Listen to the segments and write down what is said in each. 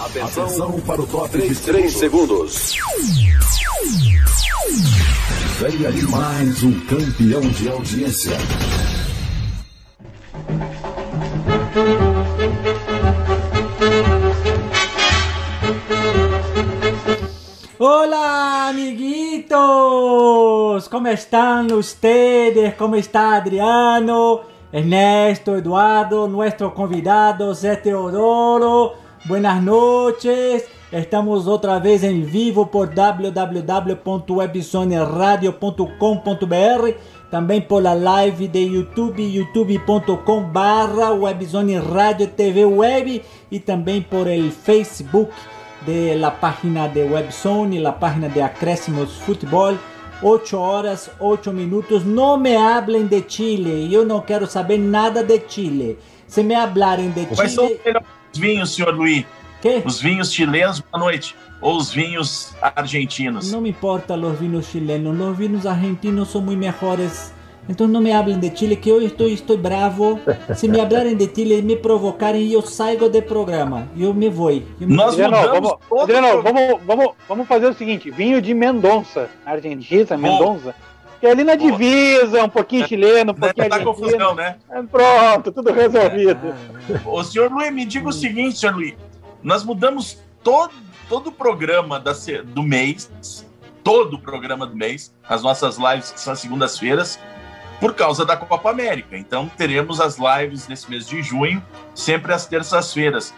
Atenção, Atenção para o top 3, 3 segundos. Vem aí mais um campeão de audiência. Hola amiguitos, ¿cómo están ustedes? ¿Cómo está Adriano, Ernesto, Eduardo, nuestro convidado Zé Teodoro? Buenas noches. Estamos otra vez en vivo por www.webzoneradio.com.br, también por la live de YouTube, youtube.com barra Webzone Radio TV Web y también por el Facebook de la página de Webzone, la página de Acréscimos Fútbol. 8 horas, 8 minutos. No me hablen de Chile. Yo no quiero saber nada de Chile. Se me hablarem de Chile. São os vinhos, senhor Luiz? ¿Qué? Os vinhos chilenos, boa noite. Ou os vinhos argentinos? No me importa los vinos chilenos. Los vinos argentinos son muy mejores. Entonces no me hablen de Chile, que hoy estoy, estoy bravo. Si me hablarem de Chile y me provocarem, eu saio do programa. Eu me vou. Eu me Nós. Adriano, vamos, Adriano, vamos, vamos, vamos fazer o seguinte: vinho de Mendonça, na Argentina, Mendonça. Que é ali na Boa. divisa, um pouquinho chileno, um Deve pouquinho dar argentino. confusão, né? É, Pronto, tudo resolvido. O senhor Luiz, me diga o seguinte, senhor Luiz. Nós mudamos todo, todo o programa da do mês, todo o programa do mês, as nossas lives que são às segundas-feiras, por causa da Copa América. Então teremos as lives nesse mês de junho, sempre às terças-feiras.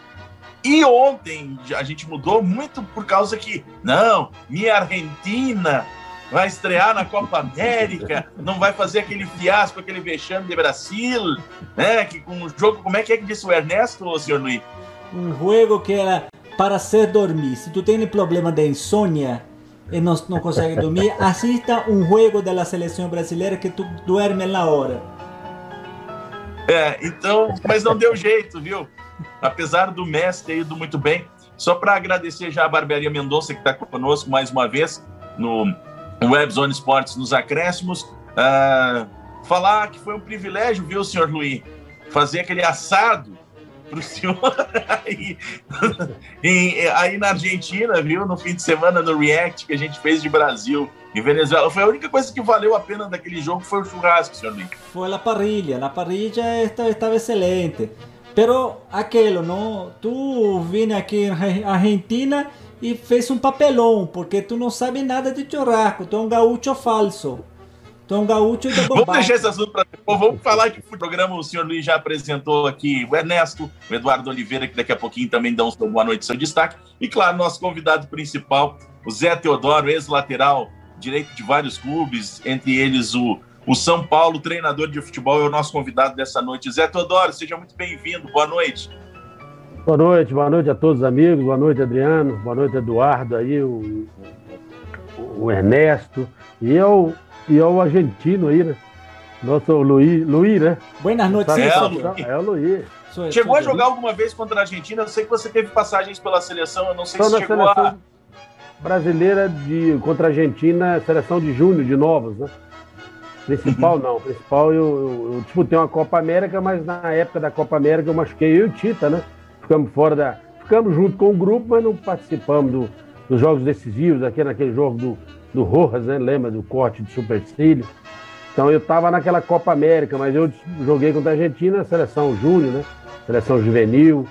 E ontem a gente mudou muito por causa que, não, minha Argentina vai estrear na Copa América, não vai fazer aquele fiasco, aquele vexame de Brasil, né? Que com o jogo, como é que é que disse o Ernesto, ô, senhor Luiz? Um jogo que era para ser dormir. Se tu tem problema de insônia e não, não consegue dormir, assista um jogo da seleção brasileira que tu duerme na hora. É, então, mas não deu jeito, viu? Apesar do Messi ter ido muito bem. Só para agradecer já a Barbearia Mendonça, que está conosco mais uma vez no Webzone Esportes nos acréscimos. Ah, falar que foi um privilégio, viu, senhor Luiz? Fazer aquele assado para o senhor aí, em- aí na Argentina, viu? No fim de semana, no React que a gente fez de Brasil e Venezuela. Foi a única coisa que valeu a pena daquele jogo foi o churrasco, senhor Luiz. Foi a parrilla, a parrilla esta- estava excelente. Pero aquilo, não? Tu vine aqui em Argentina e fez um papelão, porque tu não sabe nada de churrasco, tu é um gaúcho falso. Tu é um gaúcho de Vamos bombacha. deixar esse assunto para depois. Vamos falar que o programa o senhor Luiz já apresentou aqui o Ernesto, o Eduardo Oliveira, que daqui a pouquinho também dá um boa noite, seu destaque. E, claro, nosso convidado principal, o Zé Teodoro, ex-lateral direito de vários clubes, entre eles o, o São Paulo, treinador de futebol, é o nosso convidado dessa noite. Zé Teodoro, seja muito bem-vindo. Boa noite. Boa noite, boa noite a todos os amigos, boa noite Adriano, boa noite Eduardo aí, o, o Ernesto e eu e eu argentino aí, né? Nosso Luiz, Luiz, né? Buenas noites, É. Luiz. É o Luiz. Sou- Chegou a jogar alguma vez contra a Argentina? Eu sei que você teve passagens pela seleção, eu não sei Só se na chegou seleção a. brasileira de contra a Argentina, seleção de júnior de novos, né? Principal não, principal eu, eu, eu disputei uma Copa América, mas na época da Copa América eu machuquei eu e o Tita, né? Ficamos fora da. Ficamos junto com o grupo, mas não participamos do- dos jogos decisivos, aqui naquele jogo do, do Rojas, né? Lembra do corte de supercílio? Então eu estava naquela Copa América, mas eu joguei contra a Argentina, seleção júnior, né? Seleção juvenil,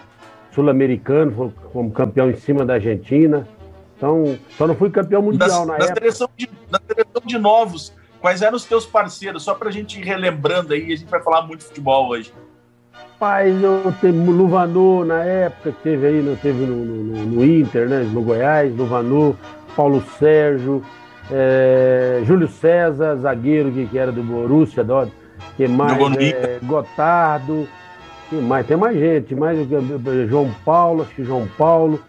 sul-americano, fomos campeão em cima da Argentina. Então, só não fui campeão mundial Da, na da época. seleção de, da seleção de novos, quais eram os teus parceiros? Só pra gente ir relembrando aí, a gente vai falar muito de futebol hoje. Rapaz, eu teve Luvanu na época, que teve aí, no, teve no, no- no Inter, né? No Goiás, Luvanu, Paulo Sérgio, é, Júlio César, zagueiro que, que era do Borussia, do, que mais? É, Gotardo, que mais? Tem mais gente, mais João Paulo, acho que João Paulo.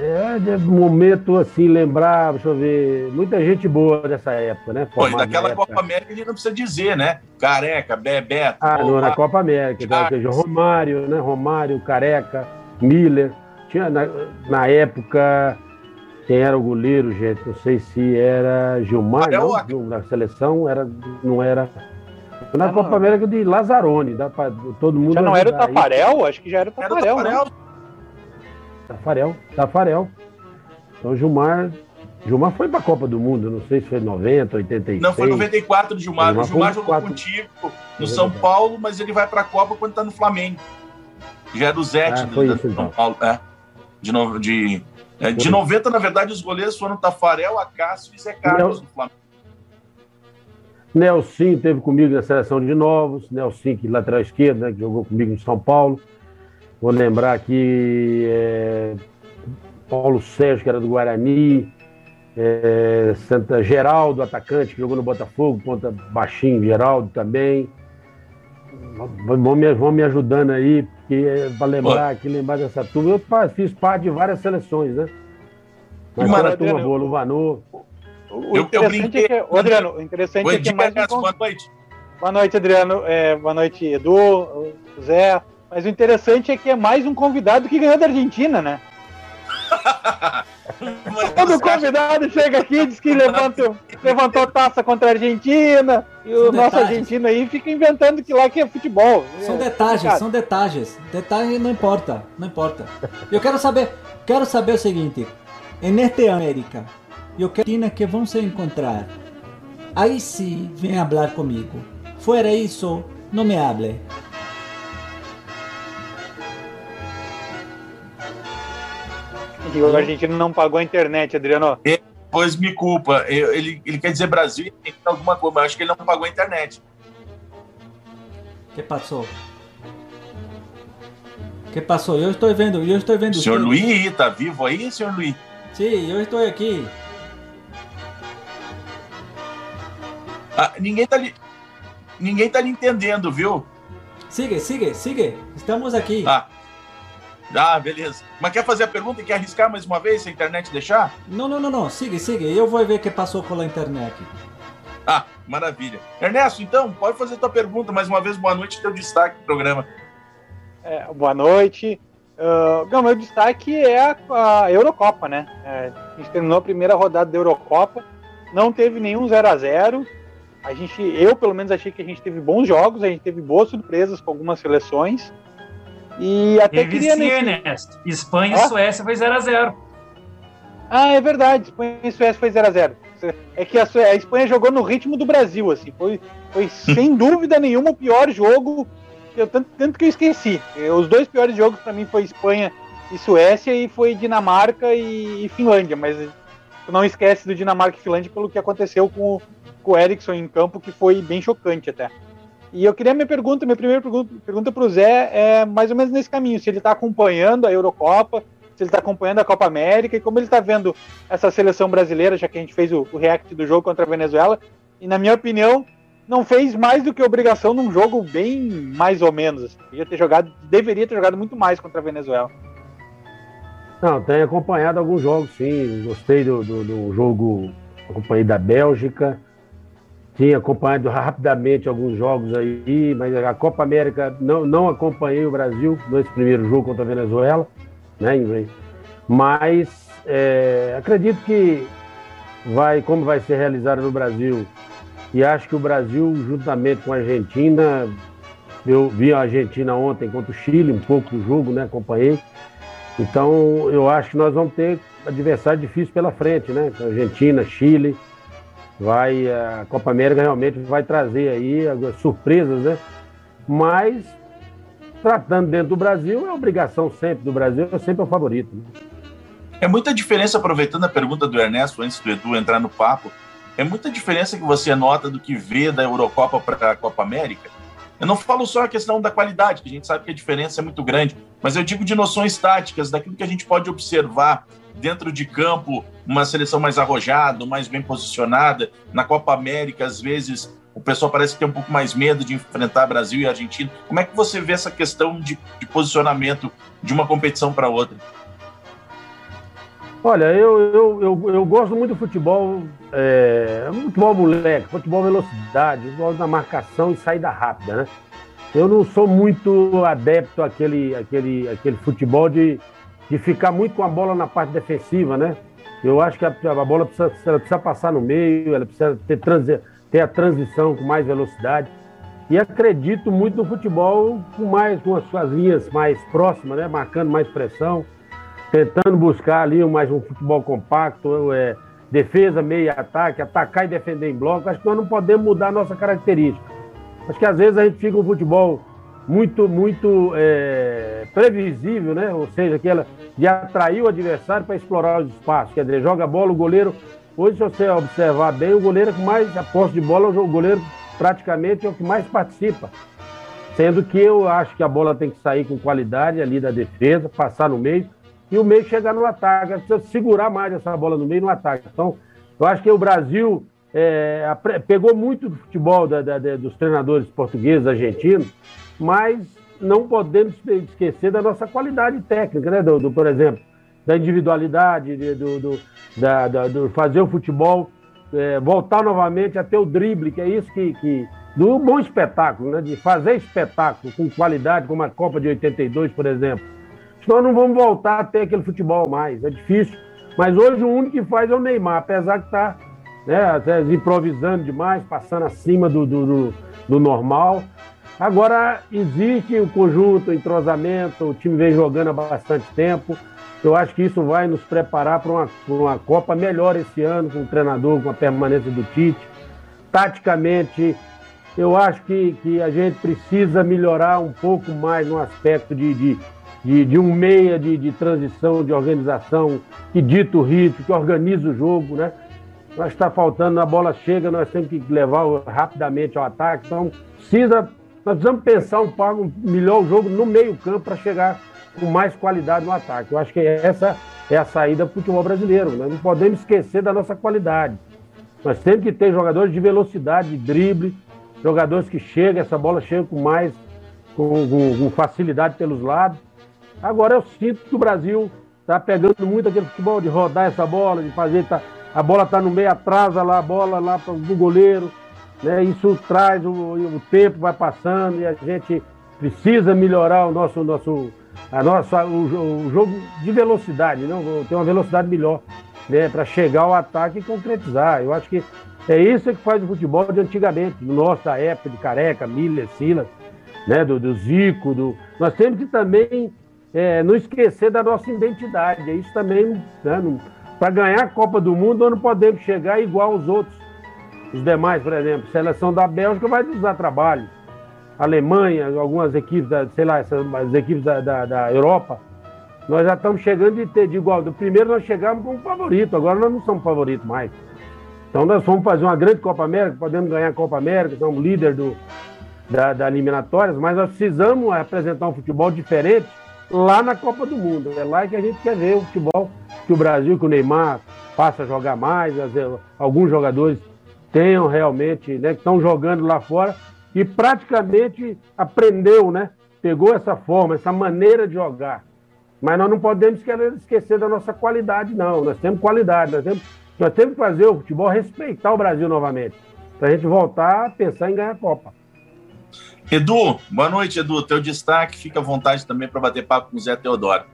É, de momento assim, lembrar, deixa eu ver, muita gente boa dessa época, né? Pô, e daquela época. Copa América a gente não precisa dizer, né? Careca, Bebeto. Ah, no, na Copa América. Então, ou seja, Romário, né? Romário, Careca, Miller. Tinha, na, na época, quem era o goleiro, gente? Não sei se era Gilmar, não, não, na seleção era, não era. Na Ah, Copa não. América de Lazarone, dá pra todo mundo. Já não era o. Tafarel? Acho que já era o Era o Tafarel, né? Tafarel. Tafarel. Então Gilmar, Gilmar foi para a Copa do Mundo, não sei se foi 90, 86. Não, foi 94 do Gilmar. Gilmar o Gilmar jogou 94. contigo no São Paulo, mas ele vai para a Copa quando tá no Flamengo. Já é do Zete, Ah, do, foi da- isso, então. São Paulo. É. De, no, de, é, de 90, na verdade, os goleiros foram Tafarel, Acácio e Zé Carlos no Flamengo. Nelson teve comigo na seleção de novos, Nelson, que lateral esquerdo, né, que jogou comigo em São Paulo. Vou lembrar aqui é, Paulo Sérgio, que era do Guarani, é, Santa Geraldo, atacante, que jogou no Botafogo, ponta baixinho, Geraldo também. Vão me, vão me ajudando aí, porque é, para lembrar aqui, lembrar dessa turma. Eu fiz parte de várias seleções, né? Mas era turma boa, Luvanor. O Eu- eu interessante é que, ô, Adriano, o interessante Oi, é que é mais um boa noite. Boa noite, Adriano. É, boa noite, Edu, Zé. Mas o interessante é que é mais um convidado que ganhou da Argentina, né? Todo você acha- convidado chega aqui e diz que levanta, levantou taça contra a Argentina. E o São nosso detalhes. argentino aí fica inventando que lá que é futebol. São É detalhes, complicado. são detalhes. Detalhes não importa, não importa. Eu quero saber, quero saber o seguinte. Em esta América, eu quero que vão se encontrar. Aí sim, vem falar comigo. Fora isso, não me hable. E o argentino não pagou a internet, Adriano. Pois me culpa. Eu- ele, ele quer dizer Brasil e tem alguma coisa, mas eu acho que ele não pagou a internet. que passou? que passou? Eu estou vendo, eu estou vendo. Senhor. Luiz, tá vivo aí, senhor Luiz? Sim, eu estou aqui. Ah, ninguém tá lhe. Ninguém tá lhe entendendo, viu? Sigue, sigue, sigue. Estamos aqui. Ah. Ah, beleza. Mas quer fazer a pergunta e quer arriscar mais uma vez se a internet deixar? Não, não, não, não. Sigue, sigue. Eu vou ver o que passou com a internet. Ah, maravilha. Ernesto, então, pode fazer tua pergunta mais uma vez. Boa noite, teu destaque do programa. É, boa noite. Não, meu destaque é a, a Eurocopa, né? É, a gente terminou a primeira rodada da Eurocopa, não teve nenhum 0 a 0 A gente, eu pelo menos achei que a gente teve bons jogos, a gente teve boas surpresas com algumas seleções. E até Teve queria sim. Ernesto. Espanha Ah? e Suécia foi 0x0. Ah, é verdade. Espanha e Suécia foi 0 a 0 É que a, Sué- a Espanha jogou no ritmo do Brasil, assim. Foi, foi sem dúvida nenhuma o pior jogo. Eu, tanto, tanto que eu esqueci. Os dois piores jogos para mim foi Espanha e Suécia e foi Dinamarca e, e Finlândia. Mas tu não esquece do Dinamarca e Finlândia pelo que aconteceu com, o- com o Eriksson em campo, que foi bem chocante até. E eu queria minha pergunta, minha primeira pergunta, para o Zé é mais ou menos nesse caminho, se ele está acompanhando a Eurocopa, se ele está acompanhando a Copa América e como ele está vendo essa seleção brasileira, já que a gente fez o, o react do jogo contra a Venezuela. E na minha opinião, não fez mais do que obrigação num jogo bem mais ou menos. Assim. Ter jogado, deveria ter jogado muito mais contra a Venezuela. Não, tenho acompanhado alguns jogos, sim. Gostei do, do, do jogo, acompanhei da Bélgica. Tinha acompanhado rapidamente alguns jogos aí, mas a Copa América não, não acompanhei o Brasil nesse primeiro jogo contra a Venezuela, né? em- Mas é, acredito que vai, como vai ser realizado no Brasil, e acho que o Brasil, juntamente com a Argentina, eu vi a Argentina ontem contra o Chile, um pouco do jogo, né? Acompanhei. Então, eu acho que nós vamos ter adversário difícil pela frente, né? Argentina, Chile. Vai, a Copa América realmente vai trazer aí algumas surpresas, né? Mas, tratando dentro do Brasil, é obrigação sempre do Brasil, é sempre o favorito. Né? É muita diferença, aproveitando a pergunta do Ernesto, antes do Edu entrar no papo, é muita diferença que você nota do que vê da Eurocopa para a Copa América. Eu não falo só a questão da qualidade, que a gente sabe que a diferença é muito grande, mas eu digo de noções táticas, daquilo que a gente pode observar dentro de campo, uma seleção mais arrojada, mais bem posicionada. Na Copa América, às vezes, o pessoal parece ter um pouco mais medo de enfrentar Brasil e Argentina. Como é que você vê essa questão de, de posicionamento de uma competição para outra? Olha, eu, eu, eu, eu gosto muito do futebol, é, futebol moleque, futebol velocidade, gosto da marcação e saída rápida, né? Eu não sou muito adepto àquele, àquele, àquele futebol de, de ficar muito com a bola na parte defensiva, né? Eu acho que a, a bola precisa, ela precisa passar no meio, ela precisa ter, transi, ter a transição com mais velocidade. E acredito muito no futebol com mais com as suas linhas mais próximas, né? Marcando mais pressão tentando buscar ali mais um futebol compacto, é, defesa, meio ataque, atacar e defender em bloco. Acho que nós não podemos mudar a nossa característica. Acho que às vezes a gente fica um futebol muito, muito é, previsível, né? Ou seja, aquela de atrair o adversário para explorar os espaços. Quer dizer, joga a bola, o goleiro. Hoje, se você observar bem, o goleiro que mais a posse de bola, o goleiro praticamente é o que mais participa. Sendo que eu acho que a bola tem que sair com qualidade ali da defesa, passar no meio, e o meio chegar no ataque. Precisa segurar mais essa bola no meio no ataque. Então, eu acho que o Brasil é, pegou muito do futebol da, da, dos treinadores portugueses, argentinos, mas não podemos esquecer da nossa qualidade técnica, né? Do, do por exemplo, da individualidade, do, do, da, da, do fazer o futebol, é, voltar novamente a ter o drible, que é isso que, que do bom espetáculo, né? De fazer espetáculo com qualidade, como a Copa de 82, por exemplo. Nós não vamos voltar a ter aquele futebol mais, é difícil. Mas hoje o único que faz é o Neymar, apesar que está né, improvisando demais, passando acima do, do, do, do normal. Agora, existe o conjunto, o entrosamento, o time vem jogando há bastante tempo. Eu acho que isso vai nos preparar para uma, uma Copa melhor esse ano, com o treinador, com a permanência do Tite. Taticamente, eu acho que, que a gente precisa melhorar um pouco mais no aspecto de, de, de, de um meia de, de transição, de organização, que dita o ritmo, que organiza o jogo, né? Nós está faltando, a bola chega, nós temos que levar rapidamente ao ataque. Então, precisa nós precisamos pensar um pouco melhor o jogo no meio-campo para chegar com mais qualidade no ataque. Eu acho que essa é a saída para o futebol brasileiro. Nós não podemos esquecer da nossa qualidade. Nós temos que ter jogadores de velocidade, de drible, jogadores que chegam, essa bola chega com mais, com, com, com facilidade pelos lados. Agora eu sinto que o Brasil está pegando muito aquele futebol de rodar essa bola, de fazer. Tá, a bola está no meio, atrasa lá a bola lá do goleiro né? Isso traz o, o tempo vai passando e a gente precisa melhorar o nosso, nosso a nossa, o, o jogo de velocidade, não né? ter uma velocidade melhor, né? Para chegar ao ataque e concretizar. Eu acho que é isso que faz o futebol de antigamente, do nosso da época de Careca, Miller, Silas, né? Do, do Zico, do... nós temos que também é, não esquecer da nossa identidade. É isso também, né? Para ganhar a Copa do Mundo, nós não podemos chegar igual aos outros. Os demais, por exemplo, seleção da Bélgica vai usar trabalho. Alemanha, algumas equipes, da, sei lá, essas, as equipes da, da, da, Europa, nós já estamos chegando de ter de igual. Do primeiro nós chegamos como favorito, agora nós não somos favoritos mais. Então nós fomos fazer uma grande Copa América, podemos ganhar a Copa América, somos líder do, da, da eliminatórias, mas nós precisamos apresentar um futebol diferente lá na Copa do Mundo. É lá que a gente quer ver o futebol que o Brasil, que o Neymar passa a jogar mais, alguns jogadores tenham realmente, né, que estão jogando lá fora e praticamente aprendeu, né? Pegou essa forma, essa maneira de jogar. Mas nós não podemos esquecer da nossa qualidade, não. Nós temos qualidade, nós temos, nós temos que fazer o futebol respeitar o Brasil novamente. Para a gente voltar a pensar em ganhar a Copa. Edu, boa noite, Edu. Teu destaque, fica à vontade também para bater papo com o Zé Teodoro.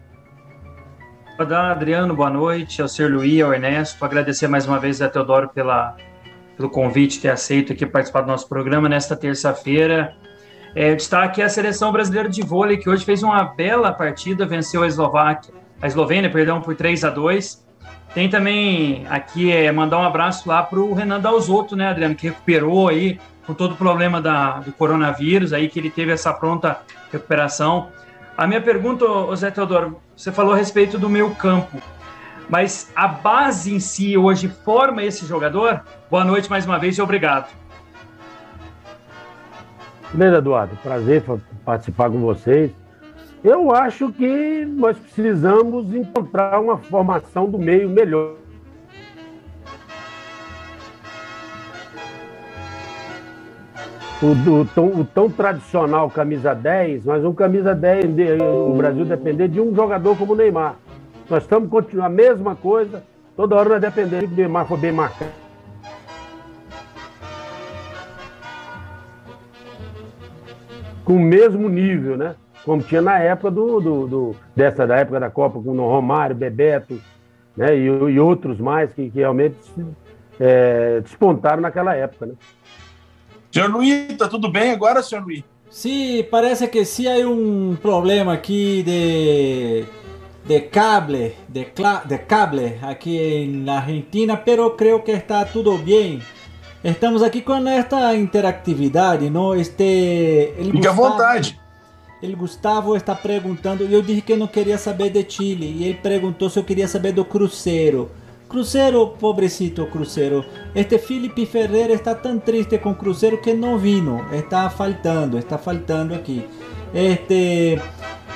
Adriano, boa noite, ao Sr. Luí, ao Ernesto, agradecer mais uma vez Zé Teodoro pela pelo convite, ter aceito aqui participar do nosso programa nesta terça-feira. É, destaque é a seleção brasileira de vôlei, que hoje fez uma bela partida, venceu a Eslováquia, a Eslovênia, perdão, por 3 a 2 Tem também aqui é, mandar um abraço lá para o Renan Dalzotto, né, Adriano, que recuperou aí com todo o problema da, do coronavírus, aí que ele teve essa pronta recuperação. A minha pergunta, Zé Teodoro, você falou a respeito do meu campo. Mas a base em si hoje forma esse jogador? Boa noite mais uma vez e obrigado. Primeiro, Eduardo, prazer participar com vocês. Eu acho que nós precisamos encontrar uma formação do meio melhor. O, o, tão, o, tão, tradicional camisa 10, mas um camisa 10, o Brasil depender de um jogador como o Neymar. Nós estamos continuando a mesma coisa, toda hora nós dependemos que o Neymar for bem marcado. Com o mesmo nível, né? Como tinha na época do, do, do dessa da época da Copa, com o Romário, Bebeto, né? E, e outros mais que, que realmente é, despontaram naquela época, né? Senhor Luiz, tá tudo bem agora, senhor Luiz? Sim, parece que sim há um problema aqui de de cable, de, de cable aquí en la Argentina, pero creo que está todo bien. Estamos aqui com esta interatividade, não? Este. Ele Fique Gustavo, à vontade. Ele Gustavo está perguntando, e eu disse que não queria saber de Chile, e ele perguntou se eu queria saber do Cruzeiro. Cruzeiro, pobrecito Cruzeiro. Este Felipe Ferreira está tão triste com o Cruzeiro que não vino. Está faltando, está faltando aqui. Este.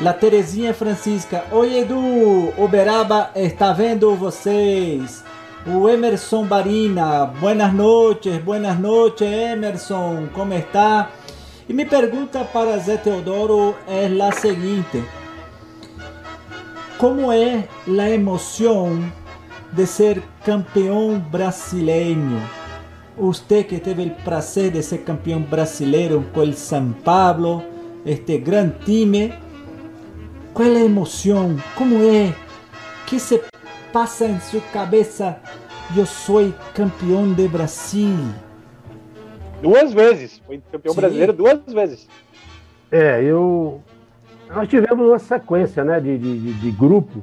La Terezinha Francisca. Oi Edu, Uberaba está vendo vocês. O Emerson Barina, buenas noches, buenas noches Emerson, como está? E minha pergunta para Zé Teodoro é a seguinte: Como é a emoção de ser campeão brasileiro? Você que teve o prazer de ser campeão brasileiro com o São Paulo, este grande time, qual é a emoção? Como é? que se passa em sua cabeça? Eu sou campeão de Brasil. Duas vezes. Foi campeão Sim. brasileiro duas vezes. É, eu. Nós tivemos uma sequência né, de, de, de grupo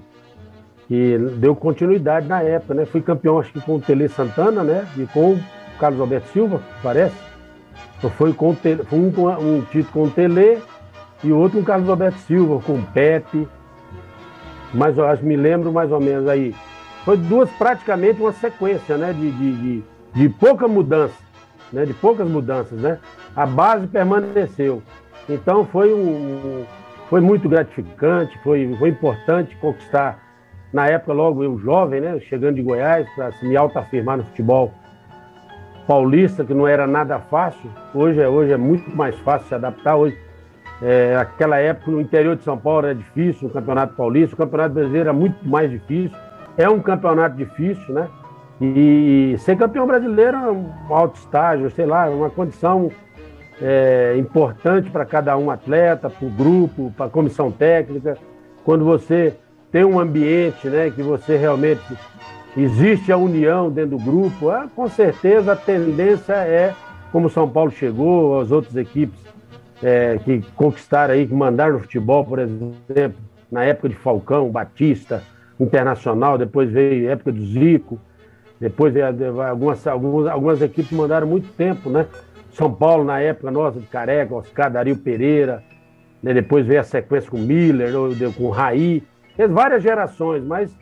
que deu continuidade na época, né? Fui campeão, acho que com o Tele Santana, né? E com o Carlos Alberto Silva, parece. Foi com, um, com um título com o Tele e outro o Carlos Alberto Silva, com o Pepe. Mas eu acho, me lembro mais ou menos aí. Foi duas, praticamente uma sequência, né? De, de, de, de pouca mudança, né? De poucas mudanças, né? A base permaneceu. Então foi um, foi muito gratificante, foi, foi importante conquistar, na época logo eu jovem, né? Chegando de Goiás para me autoafirmar no futebol paulista, que não era nada fácil. Hoje é, hoje é muito mais fácil se adaptar. Hoje é, aquela época no interior de São Paulo era difícil, o Campeonato Paulista, o Campeonato Brasileiro era muito mais difícil. É um campeonato difícil, né? E ser campeão brasileiro é um alto estágio, sei lá, uma condição é, importante para cada um atleta, para o grupo, para a comissão técnica. Quando você tem um ambiente né, que você realmente existe a união dentro do grupo, ah, com certeza a tendência é, como São Paulo chegou, as outras equipes é, que conquistaram aí, que mandaram no futebol, por exemplo, na época de Falcão, Batista, Internacional, depois veio a época do Zico, depois veio algumas, algumas, algumas equipes mandaram muito tempo, né? São Paulo, na época nossa, de Careca, Oscar, Dario Pereira, né? depois veio a sequência com Miller, com Raí, fez várias gerações, mas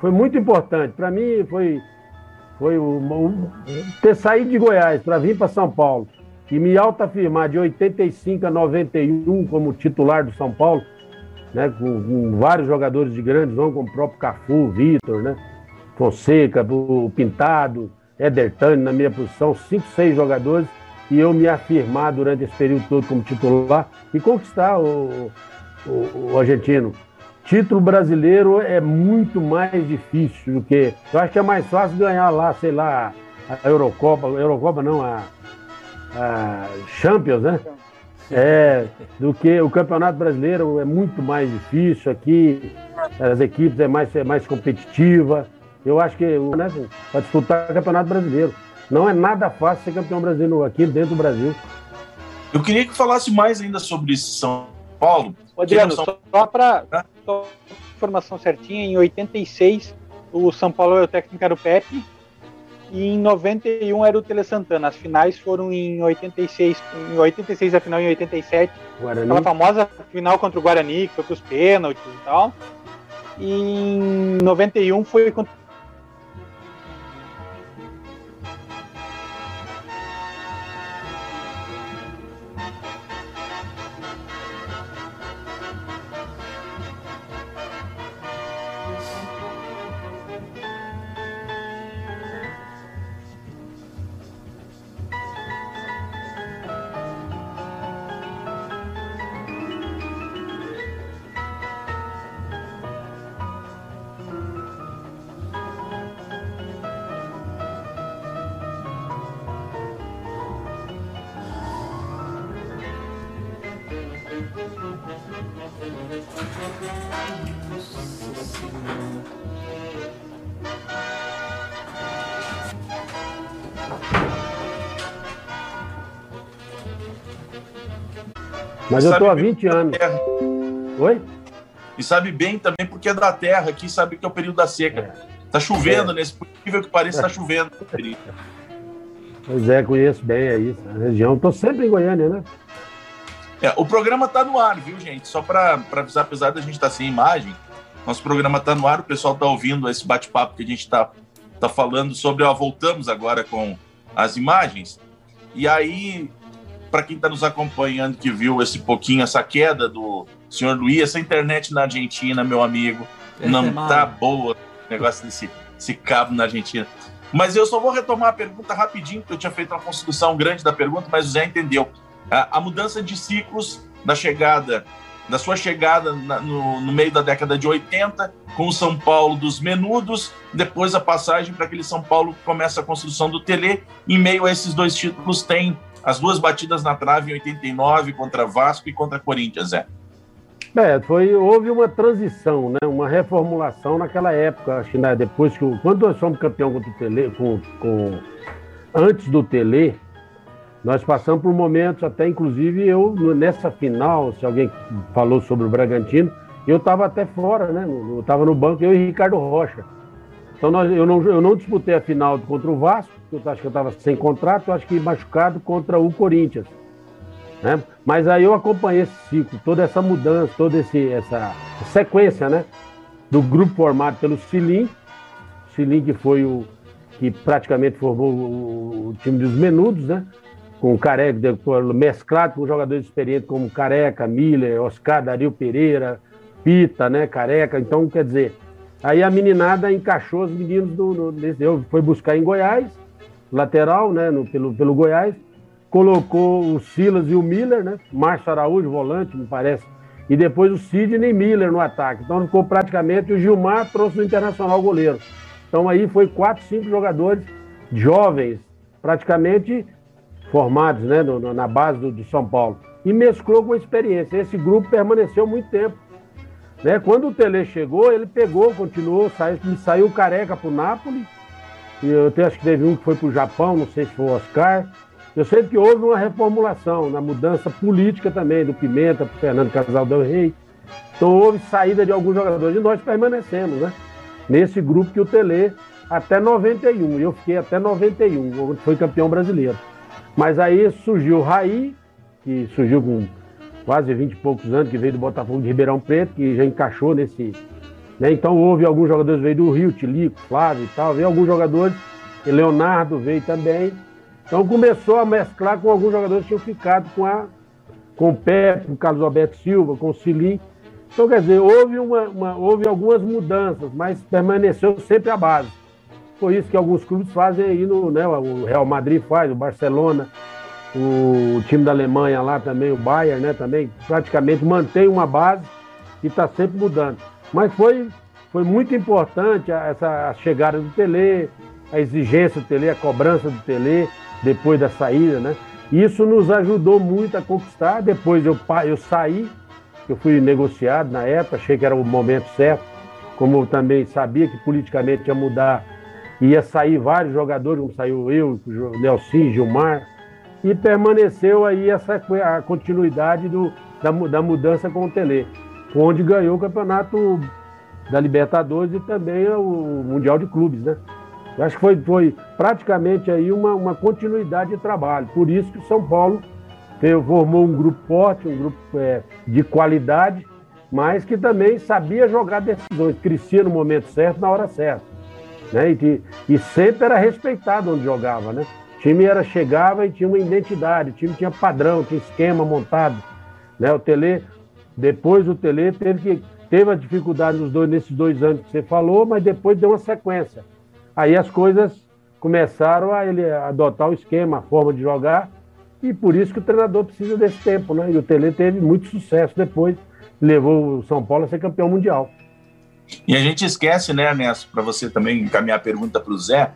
foi muito importante. Para mim, foi, foi ter saído de Goiás para vir para São Paulo e me autoafirmar de 85 a 91 como titular do São Paulo, né, com, com vários jogadores de grandes nomes, como o próprio Cafu, Vitor, né, Fonseca, o Pintado, Éder Tani na minha posição, cinco, seis jogadores, e eu me afirmar durante esse período todo como titular e conquistar o, o, o argentino. Título brasileiro é muito mais difícil do que. Eu acho que é mais fácil ganhar lá, sei lá, a Eurocopa, Eurocopa não, a, a Champions, né? É, do que o Campeonato Brasileiro é muito mais difícil aqui, as equipes é mais, é mais competitiva. Eu acho que né, para disputar o Campeonato Brasileiro. Não é nada fácil ser campeão brasileiro aqui dentro do Brasil. Eu queria que falasse mais ainda sobre São Paulo. Adriano, São... só para informação certinha, em 86 o São Paulo é o técnico era o Pepe, e em 91 era o Tele Santana. As finais foram em 86, em 86 a final em 87. Guarani. Aquela famosa final contra o Guarani, que foi para os pênaltis e tal. E em 91 foi contra Mas eu tô há 20 anos. Oi? e sabe bem também porque é da terra aqui, sabe que é o período da seca. É. Tá chovendo é. nesse, por incrível que pareça, tá chovendo. Pois é, conheço bem aí a região. Tô sempre em Goiânia, né? É, o programa tá no ar, viu, gente? Só para avisar, apesar da gente estar tá sem imagem, nosso programa tá no ar, o pessoal tá ouvindo esse bate-papo que a gente tá, tá falando sobre, ó, voltamos agora com as imagens. E aí, para quem está nos acompanhando, que viu esse pouquinho, essa queda do senhor Luiz, essa internet na Argentina, meu amigo, esse não é tá boa o negócio desse, desse cabo na Argentina. Mas eu só vou retomar a pergunta rapidinho, porque eu tinha feito uma construção grande da pergunta, mas o Zé entendeu. A, a mudança de ciclos da chegada, da sua chegada na, no, no, meio da década de 80, com o São Paulo dos menudos, depois a passagem para aquele São Paulo que começa a construção do Tele. Em meio a esses dois títulos, tem as duas batidas na trave em 89 contra Vasco e contra Corinthians, é. É, foi, houve uma transição, né, uma reformulação naquela época, acho que né, depois que quando nós fomos campeão contra o Tele, com, com, antes do Tele, nós passamos por momentos, até inclusive eu, nessa final, se alguém falou sobre o Bragantino, eu estava até fora, né? Eu estava no banco, eu e Ricardo Rocha. Então nós, eu, não, eu não disputei a final contra o Vasco, eu acho que eu estava sem contrato, eu acho que machucado contra o Corinthians. Né? Mas aí eu acompanhei esse ciclo, toda essa mudança, toda esse, essa sequência né? do grupo formado pelo Silim, Silim que foi o que praticamente formou o, o time dos menudos, né? com o Careca, mesclado com jogadores experientes como Careca, Miller, Oscar, Dario Pereira, Pita, né, Careca. Então, quer dizer, aí a meninada encaixou os meninos do, do foi buscar em Goiás, lateral, né, no, pelo, pelo Goiás, colocou o Silas e o Miller, né, Márcio Araújo, volante, me parece, e depois o Sidney Miller no ataque. Então ficou praticamente o Gilmar trouxe o Internacional goleiro. Então aí foi quatro, cinco jogadores jovens, praticamente formados né, no, na base do, de São Paulo. E mesclou com a experiência. Esse grupo permaneceu muito tempo. Né? Quando o Tele chegou, ele pegou, continuou, saiu, saiu careca para o Napoli. E eu até acho que teve um que foi para o Japão, não sei se foi o Oscar. Eu sei que houve uma reformulação, na mudança política também, do Pimenta para o Fernando Casal Del Rey. Então houve saída de alguns jogadores e nós permanecemos, né? Nesse grupo que o Tele até 91. Eu fiquei até 91, onde foi campeão brasileiro. Mas aí surgiu o Raí, que surgiu com quase 20 e poucos anos, que veio do Botafogo de Ribeirão Preto, que já encaixou nesse. Né? Então houve alguns jogadores veio do Rio, Tilico, Flávio e tal, veio alguns jogadores, Leonardo veio também. Então começou a mesclar com alguns jogadores que tinham ficado com a com o Pepe, com o Carlos Alberto Silva, com o Cilim. Então, quer dizer, houve, uma, uma, houve algumas mudanças, mas permaneceu sempre a base. Foi isso que alguns clubes fazem aí no, né, o Real Madrid faz, o Barcelona, o time da Alemanha lá também, o Bayern, né, também praticamente mantém uma base e está sempre mudando. Mas foi, foi muito importante essa a chegada do Tele, a exigência do Tele, a cobrança do Tele depois da saída, né? Isso nos ajudou muito a conquistar. Depois eu, eu saí, eu fui negociado na época, achei que era o momento certo, como eu também sabia que politicamente ia mudar ia sair vários jogadores, como saiu eu, Nelson, Gilmar, e permaneceu aí essa a continuidade do, da, da mudança com o Tele, onde ganhou o campeonato da Libertadores e também o Mundial de Clubes, né? Eu acho que foi, foi praticamente aí uma, uma continuidade de trabalho. Por isso que o São Paulo formou um grupo forte, um grupo é, de qualidade, mas que também sabia jogar decisões, crescia no momento certo, na hora certa né? E, e sempre era respeitado onde jogava, né? O time era, chegava e tinha uma identidade, o time tinha padrão, tinha esquema montado. Né? O Tele, depois o Tele teve, que, teve a dificuldade nos dois, nesses dois anos que você falou, mas depois deu uma sequência. Aí as coisas começaram a ele adotar o esquema, a forma de jogar, e por isso que o treinador precisa desse tempo, né? E o Tele teve muito sucesso depois, levou o São Paulo a ser campeão mundial. E a gente esquece, né, Ernesto, para você também encaminhar a pergunta para o Zé,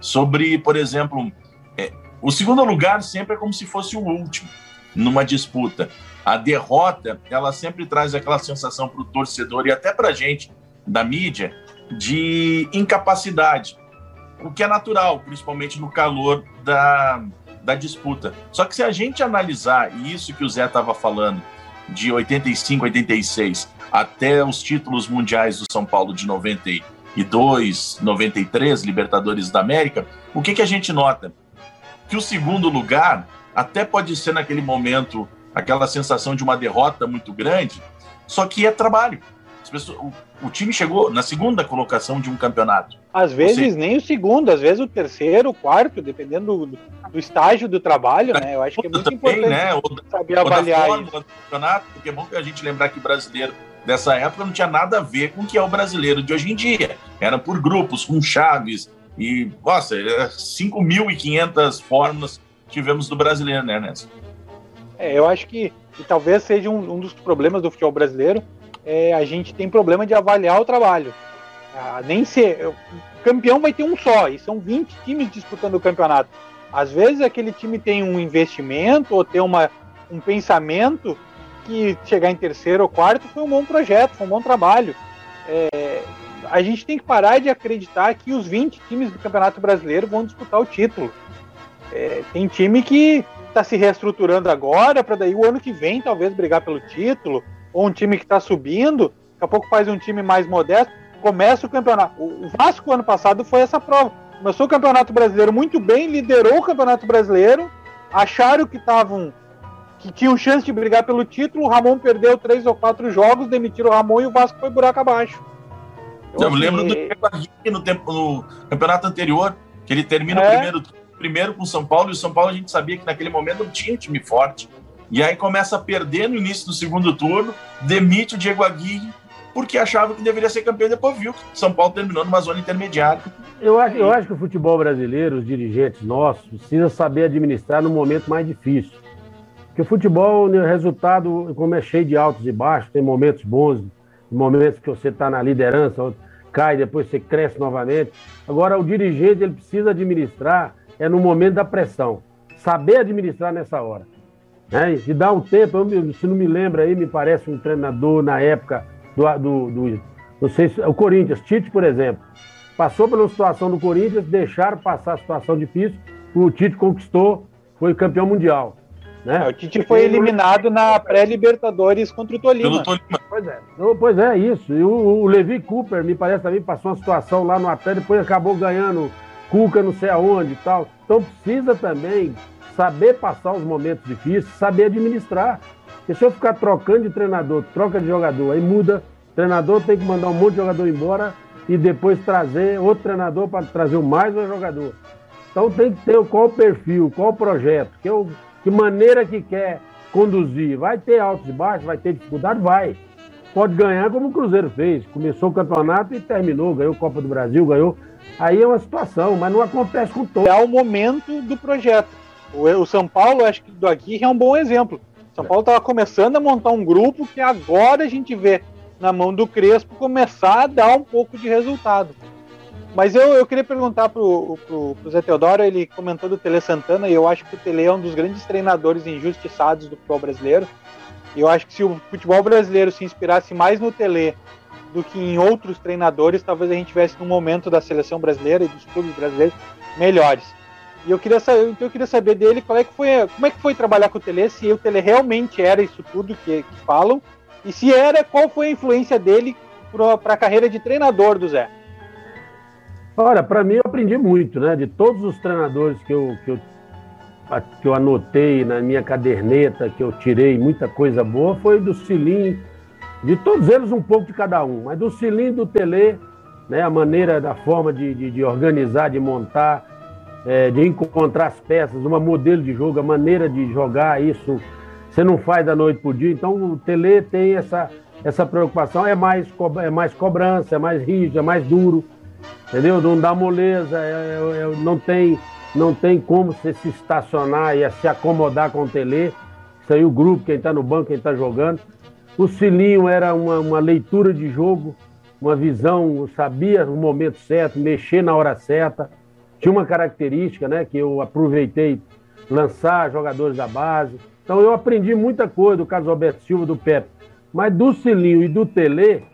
sobre, por exemplo, é, o segundo lugar sempre é como se fosse o último numa disputa. A derrota, ela sempre traz aquela sensação para o torcedor e até para a gente da mídia de incapacidade, o que é natural, principalmente no calor da, da disputa. Só que se a gente analisar isso que o Zé estava falando, de 85, 86, até os títulos mundiais do São Paulo de 92, 93, Libertadores da América, o que, que a gente nota? Que o segundo lugar até pode ser naquele momento aquela sensação de uma derrota muito grande, só que é trabalho. Pessoas, o, o, time chegou na segunda colocação de um campeonato. Às vezes nem o segundo, às vezes o terceiro, o quarto, dependendo do, do estágio do trabalho, né? Eu acho que é muito também, importante né? ou, saber ou avaliar isso. Do campeonato, porque é bom que a gente lembrar que brasileiro dessa época não tinha nada a ver com o que é o brasileiro de hoje em dia. Era por grupos, com chaves, e, nossa, 5.500 é fórmulas tivemos do brasileiro, né, Ernesto? É, eu acho que, talvez seja um, um, dos problemas do futebol brasileiro, é, a gente tem problema de avaliar o trabalho. Ah, nem ser. Campeão vai ter um só, e são 20 times disputando o campeonato. Às vezes aquele time tem um investimento ou tem uma, um pensamento que chegar em terceiro ou quarto foi um bom projeto, foi um bom trabalho. É, a gente tem que parar de acreditar que os 20 times do Campeonato Brasileiro vão disputar o título. É, tem time que está se reestruturando agora para daí o ano que vem talvez brigar pelo título, ou um time que está subindo, daqui a pouco faz um time mais modesto, começa o campeonato. O Vasco ano passado foi essa prova. Começou o Campeonato Brasileiro muito bem, liderou o Campeonato Brasileiro, acharam que estavam que tinham chance de brigar pelo título, o Ramon perdeu três ou quatro jogos, demitiram o Ramon e o Vasco foi buraco abaixo. Eu lembro do no, tempo, no campeonato anterior, que ele termina é. o primeiro primeiro com o São Paulo, e o São Paulo a gente sabia que naquele momento não tinha um time forte. E aí começa a perder no início do segundo turno, demite o Diego Aguirre, porque achava que deveria ser campeão depois viu que São Paulo terminou numa zona intermediária. Eu acho, eu acho que o futebol brasileiro, os dirigentes nossos, precisam saber administrar no momento mais difícil. Porque o futebol, o resultado, como é cheio de altos e baixos, tem momentos bons, momentos que você está na liderança, cai, depois você cresce novamente. Agora, o dirigente ele precisa administrar é no momento da pressão. Saber administrar nessa hora. Né? E dar um tempo, eu, se não me lembra aí, me parece um treinador na época do, do, do não sei se, o Corinthians, Tite, por exemplo, passou pela situação do Corinthians, deixaram passar a situação difícil, o Tite conquistou, foi campeão mundial. Né? É, o Tite foi eliminado na pré-Libertadores contra o Tolima. Tolima. Pois é, pois é, isso. E o, o Levi Cooper, me parece também, passou uma situação lá no Atlético, depois acabou ganhando Cuca não sei aonde e tal. Então precisa também saber passar os momentos difíceis, saber administrar. Porque se eu ficar trocando de treinador, troca de jogador, aí muda, o treinador tem que mandar um monte de jogador embora e depois trazer outro treinador para trazer mais um jogador. Então tem que ter qual o perfil, qual o projeto, que, eu, que maneira que quer conduzir. Vai ter altos e baixos, vai ter dificuldade? Vai. Pode ganhar como o Cruzeiro fez. Começou o campeonato e terminou, ganhou Copa do Brasil, ganhou Aí é uma situação, mas não acontece com todos. É o momento do projeto. O, São Paulo, acho que do Aguirre é um bom exemplo. São Paulo estava começando a montar um grupo que agora a gente vê na mão do Crespo começar a dar um pouco de resultado. Mas eu, eu queria perguntar para o Zé Teodoro, ele comentou do Tele Santana, e eu acho que o Tele é um dos grandes treinadores injustiçados do futebol brasileiro. E eu acho que se o futebol brasileiro se inspirasse mais no Tele do que em outros treinadores, talvez a gente tivesse num momento da seleção brasileira e dos clubes brasileiros melhores. E eu queria saber, então eu queria saber dele qual é que foi, como é que foi trabalhar com o Tele, se o Tele realmente era isso tudo que, que falam, e se era, qual foi a influência dele para a carreira de treinador do Zé? Olha, para mim eu aprendi muito, né? De todos os treinadores que eu, que eu, que eu anotei na minha caderneta, que eu tirei muita coisa boa, foi do Cilim, de todos eles, um pouco de cada um, mas do cilindro do Tele, né, a maneira, da forma de, de, de organizar, de montar, é, de encontrar as peças, uma modelo de jogo, a maneira de jogar isso, você não faz da noite para o dia. Então o Tele tem essa, essa preocupação, é mais, é mais cobrança, é mais rígido, é mais duro, entendeu? Não dá moleza, é, é, é, não, tem, não tem como você se estacionar e se acomodar com o Tele. Isso aí o grupo, quem está no banco, quem está jogando. O Silinho era uma, uma leitura de jogo, uma visão, sabia o momento certo, mexer na hora certa. Tinha uma característica né, que eu aproveitei lançar jogadores da base. Então eu aprendi muita coisa do caso Alberto Silva, do Pepe. Mas do Silinho e do Tele,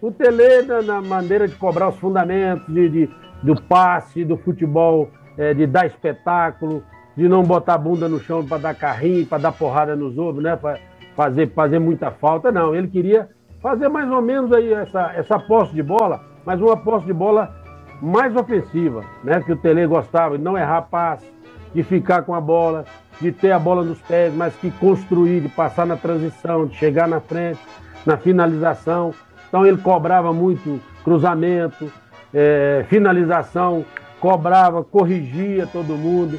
o Tele na, na maneira de cobrar os fundamentos, de, de do passe, do futebol, é, de dar espetáculo, de não botar a bunda no chão para dar carrinho, para dar porrada nos outros, né? Pra, fazer, fazer muita falta, não. Ele queria fazer mais ou menos aí essa, essa posse de bola, mas uma posse de bola mais ofensiva, né? Que o Tele gostava de não errar passe, de ficar com a bola, de ter a bola nos pés, mas que construir, de passar na transição, de chegar na frente, na finalização. Então ele cobrava muito cruzamento, é, finalização, cobrava, corrigia todo mundo.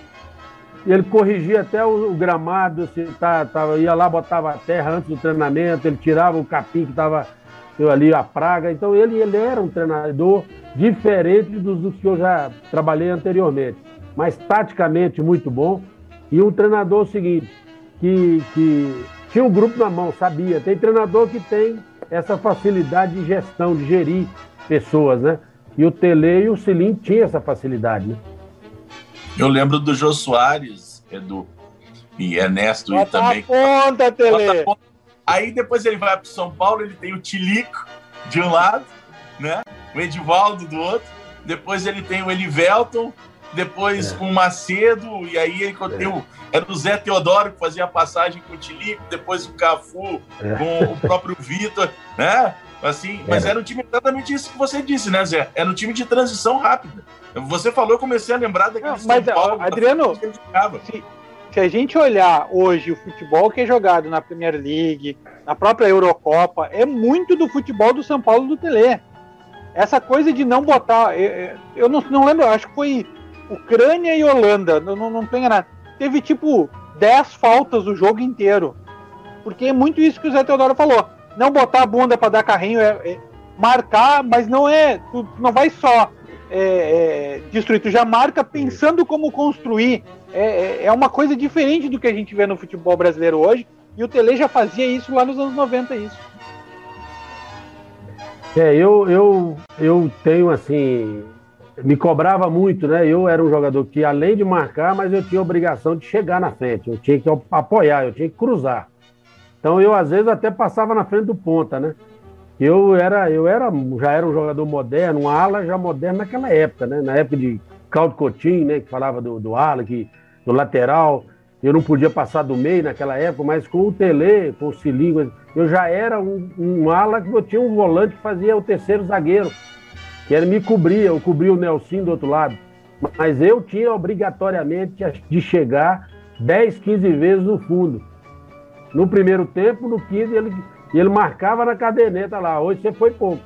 Ele corrigia até o, o gramado, se tá, tava, ia lá, botava a terra antes do treinamento, ele tirava o capim que estava ali, a praga. Então ele, ele era um treinador diferente dos, dos que eu já trabalhei anteriormente, mas taticamente muito bom. E um treinador seguinte, que, que tinha um grupo na mão, sabia. Tem treinador que tem essa facilidade de gestão, de gerir pessoas, né? E o Tele e o Cilim tinham essa facilidade, né? Eu lembro do Jô Soares, Edu, e Ernesto Bota e também. a ponta, Tele. Aí depois ele vai para São Paulo, ele tem o Tilico de um lado, né? O Edivaldo do outro. Depois ele tem o Elivelton, depois é. o Macedo, e aí ele é. o, era o Zé Teodoro que fazia a passagem com o Tilico, depois o Cafu é. com o próprio Vitor, né? Assim, mas era um time exatamente isso que você disse, né, Zé? Era um time de transição rápida. Você falou, eu comecei a lembrar daquele Não, mas, Paulo, Adriano, se, se, a gente olhar hoje o futebol que é jogado na Premier League, na própria Eurocopa, é muito do futebol do São Paulo do Tele. Essa coisa de não botar. Eu, eu não, não lembro, acho que foi Ucrânia e Holanda, não, não, tem nada. Teve tipo 10 faltas o jogo inteiro. Porque é muito isso que o Zé Teodoro falou. Não botar a bunda para dar carrinho, é, é, marcar, mas não é. Tu não vai só é, é, destruir, tu já marca pensando como construir. É, é, é uma coisa diferente do que a gente vê no futebol brasileiro hoje. E o Tele já fazia isso lá nos anos 90, isso. É, eu, eu, eu tenho assim. Me cobrava muito, né? Eu era um jogador que, além de marcar, mas eu tinha a obrigação de chegar na frente. Eu tinha que apoiar, eu tinha que cruzar. Então eu, às vezes, até passava na frente do ponta, né? Eu era, eu era, já era um jogador moderno, um ala já moderno naquela época, né? Na época de Claudio Coutinho, né? Que falava do, do ala, que, do lateral. Eu não podia passar do meio naquela época, mas com o Tele, com o Cilinho, eu já era um, um ala que eu tinha um volante que fazia o terceiro zagueiro, que ele me cobria, eu cobria o Nelson do outro lado. Mas eu tinha obrigatoriamente de chegar 10, 15 vezes no fundo. No primeiro tempo, no 15, ele ele marcava na caderneta lá. Hoje você foi pouco.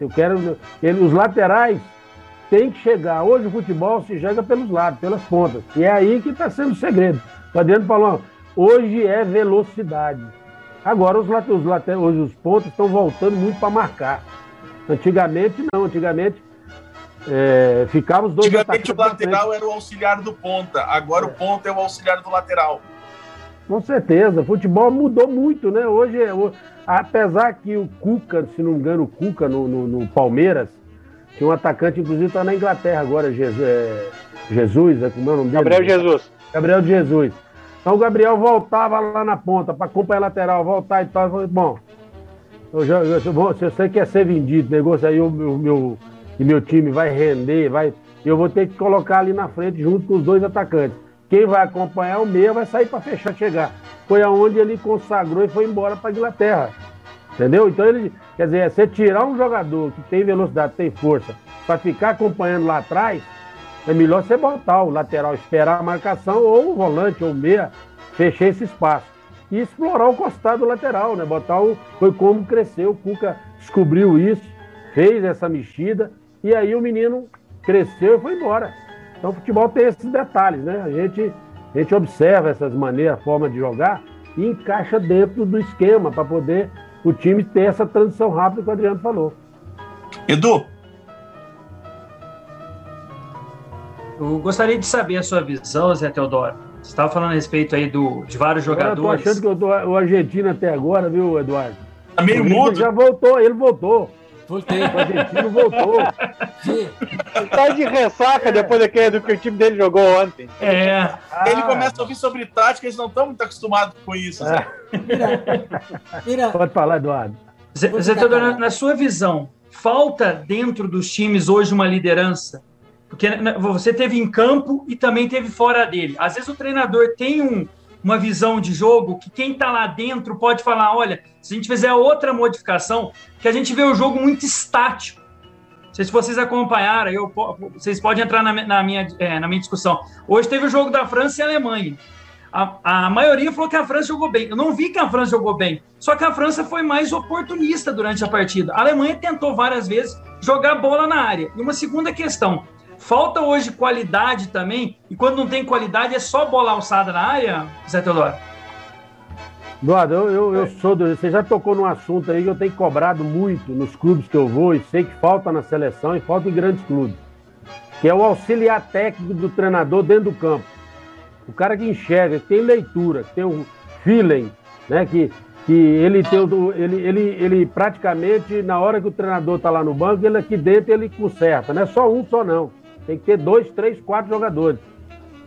Eu quero. Ele, os laterais têm que chegar. Hoje o futebol se joga pelos lados, pelas pontas. E é aí que está sendo o segredo. O Adriano falou, hoje é velocidade. Agora os, os laterais, hoje os pontos estão voltando muito para marcar. Antigamente não, antigamente é, ficava os dois Antigamente o lateral era o auxiliar do ponta, agora é. o ponta é o auxiliar do lateral. Com certeza, o futebol mudou muito, né? Hoje, é, apesar que o Cuca, se não me engano, o Cuca no, no, no Palmeiras, tinha um atacante, inclusive está na Inglaterra agora, Jesus, é, Jesus, é como é o nome dele? Gabriel Jesus. Gabriel Jesus. Então o Gabriel voltava lá na ponta para acompanhar a lateral, voltar e tal. Bom, eu já, eu, se você quer ser vendido, negócio aí, o meu, meu, e meu time vai render, vai, eu vou ter que colocar ali na frente junto com os dois atacantes. Quem vai acompanhar o meia vai sair para fechar, chegar. Foi aonde ele consagrou e foi embora para Inglaterra. Entendeu? Então ele, quer dizer, você tirar um jogador que tem velocidade, tem força, para ficar acompanhando lá atrás, é melhor você botar o lateral, esperar a marcação, ou o volante, ou o meia, fechar esse espaço. E explorar o costado lateral, né? Botar o. Foi como cresceu, o Cuca descobriu isso, fez essa mexida, e aí o menino cresceu e foi embora. Então o futebol tem esses detalhes, né? A gente, a gente observa essas maneiras, a forma de jogar e encaixa dentro do esquema para poder o time ter essa transição rápida que o Adriano falou. Edu. Eu gostaria de saber a sua visão, Zé Teodoro. Você estava falando a respeito aí do, de vários jogadores. Eu tô achando que eu tô, o argentino até agora, viu, Eduardo? Tá meio mudo. Já voltou, ele voltou. Voltei. O argentino voltou. Ele tá de ressaca depois daquele, do que o time dele jogou ontem. É. Ah. Ele começa a ouvir sobre tática, eles não estão muito acostumados com isso. É. Mira, Pode falar, Eduardo. Zé, Zé Teodoro, na sua visão, falta dentro dos times hoje uma liderança? Porque você teve em campo e também teve fora dele. Às vezes o treinador tem um, uma visão de jogo que quem está lá dentro pode falar: olha, se a gente fizer outra modificação, que a gente vê o jogo muito estático. Não sei se vocês acompanharam, eu, vocês podem entrar na, na minha, é, na minha discussão. Hoje teve o jogo da França e Alemanha. A, a, maioria falou que a França jogou bem. Eu não vi que a França jogou bem. Só que a França foi mais oportunista durante a partida. A Alemanha tentou várias vezes jogar bola na área. E uma segunda questão: falta hoje qualidade também. E quando não tem qualidade, é só bola alçada na área, Zé Teodoro? Eduardo, eu, eu, eu, sou do. Você já tocou num assunto aí que eu tenho cobrado muito nos clubes que eu vou e sei que falta na seleção e falta em grandes clubes. Que é o auxiliar técnico do treinador dentro do campo. O cara que enxerga, que tem leitura, que tem o feeling, né? Que, que ele tem o, ele, ele, ele praticamente, na hora que o treinador está lá no banco, ele aqui dentro ele conserta. Não é só um só, não. Tem que ter dois, três, quatro jogadores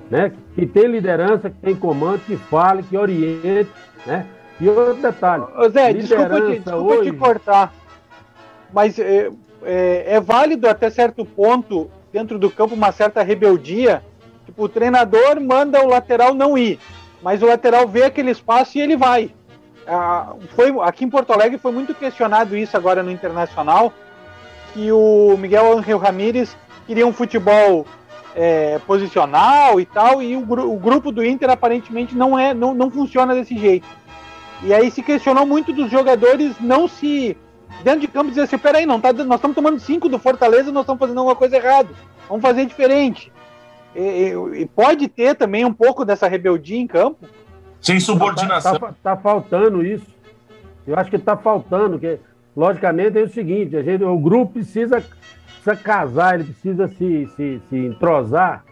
né? Que tem liderança, que tem comando, que fale, que oriente, né? E outro detalhe. Ô Zé, desculpa, te, desculpa hoje... te cortar, mas é, é, é, válido até certo ponto, dentro do campo, uma certa rebeldia. Tipo, o treinador manda o lateral não ir, mas o lateral vê aquele espaço e ele vai. Ah, foi, aqui em Porto Alegre foi muito questionado isso agora no Internacional, que o Miguel Angel Ramírez queria um futebol é, posicional e tal, e o, o, grupo do Inter aparentemente não é não, não funciona desse jeito. E aí se questionou muito dos jogadores não se dentro de campo dizer assim, peraí, não tá, nós estamos tomando cinco do Fortaleza, nós estamos fazendo alguma coisa errada, vamos fazer diferente. E, e, e, pode ter também um pouco dessa rebeldia em campo. Sem subordinação. Tá, tá, tá faltando isso. Eu acho que está faltando, que logicamente é o seguinte, a gente, o grupo precisa precisa casar, ele precisa se, se, se entrosar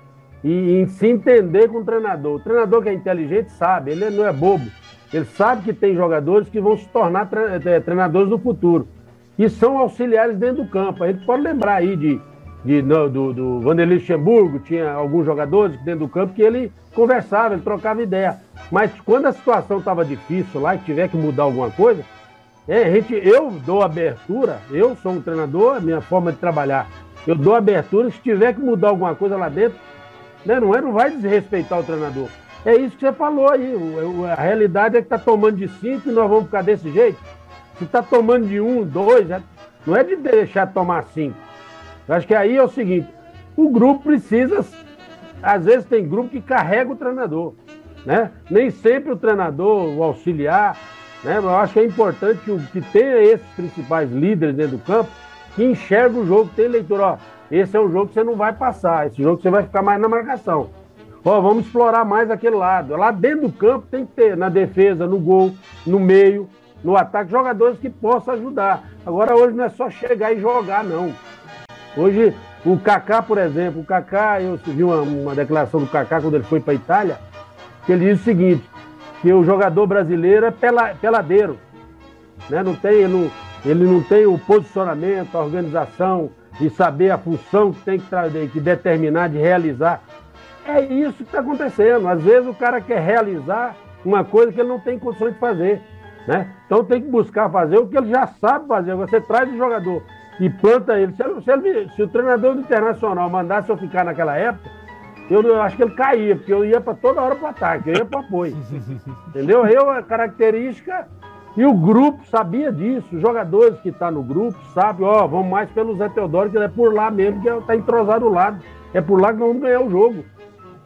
e, e, se entender com o treinador. O treinador que é inteligente sabe, ele não é bobo. Ele sabe que tem jogadores que vão se tornar é, treinadores no futuro, que são auxiliares dentro do campo. A gente pode lembrar aí de, de no, do, do Vanderlei Luxemburgo, tinha alguns jogadores dentro do campo que ele conversava, ele trocava ideia. Mas quando a situação estava difícil lá e tiver que mudar alguma coisa, é, gente, eu dou abertura, eu sou um treinador, minha forma de trabalhar. Eu dou abertura, se tiver que mudar alguma coisa lá dentro, né, não, é, não vai desrespeitar o treinador. É isso que você falou aí. a realidade é que está tomando de cinco e nós vamos ficar desse jeito. Se está tomando de um, dois, é, não é de deixar tomar cinco. Eu acho que aí é o seguinte: o grupo precisa. Às vezes tem grupo que carrega o treinador. Né? Nem sempre o treinador, o auxiliar, né? Eu acho que é importante que, que tenha esses principais líderes dentro do campo que enxerga o jogo, tem leitura. Ó, esse é um jogo que você não vai passar, esse jogo você vai ficar mais na marcação. Ó, vamos explorar mais aquele lado. Lá dentro do campo tem que ter, na defesa, no gol, no meio, no ataque, jogadores que possam ajudar. Agora hoje não é só chegar e jogar, não. Hoje, o Kaká, por exemplo, o Kaká, eu vi uma, uma declaração do Kaká quando ele foi para a Itália, que ele diz o seguinte: que o jogador brasileiro é pela, peladeiro. Né? Não tem, ele, não, ele não tem o posicionamento, a organização de saber a função que tem que, que determinar, de realizar. É isso que está acontecendo. Às vezes o cara quer realizar uma coisa que ele não tem condições de fazer. Né? Então tem que buscar fazer o que ele já sabe fazer. Você traz o jogador e planta ele. Se, ele, se, ele, se o treinador do Internacional mandasse eu ficar naquela época, eu, eu acho que ele caía, porque eu ia para toda hora para o ataque, eu ia para apoio. Entendeu? Eu, a característica. E o grupo sabia disso. Os jogadores que estão tá no grupo sabem, ó, vamos mais pelo Zé Teodoro, que é por lá mesmo, que está entrosado do lado. É por lá que nós vamos ganhar o jogo.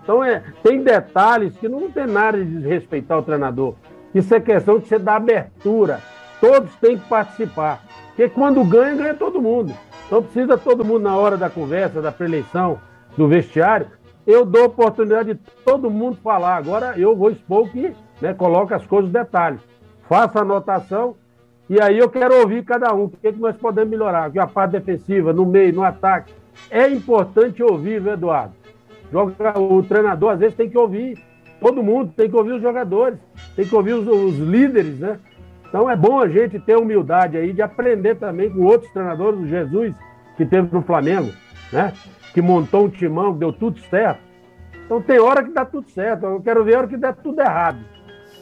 Então, é, tem detalhes que não tem nada de desrespeitar o treinador. Isso é questão de você dar abertura. Todos têm que participar. Porque quando ganha, ganha todo mundo. Então precisa todo mundo, na hora da conversa, da preleição, do vestiário, eu dou oportunidade de todo mundo falar. Agora eu vou expor que né, coloca as coisas no detalhe. Faça a anotação e aí eu quero ouvir cada um. O que, é que nós podemos melhorar? Que a parte defensiva, no meio, no ataque. É importante ouvir, viu, Eduardo? Joga, o treinador às vezes tem que ouvir. Todo mundo tem que ouvir os jogadores, tem que ouvir os, os líderes, né? Então é bom a gente ter humildade aí de aprender também com outros treinadores, o Jesus, que teve no Flamengo, né? Que montou um timão, deu tudo certo. Então tem hora que dá tudo certo, eu quero ver a hora que dá tudo errado.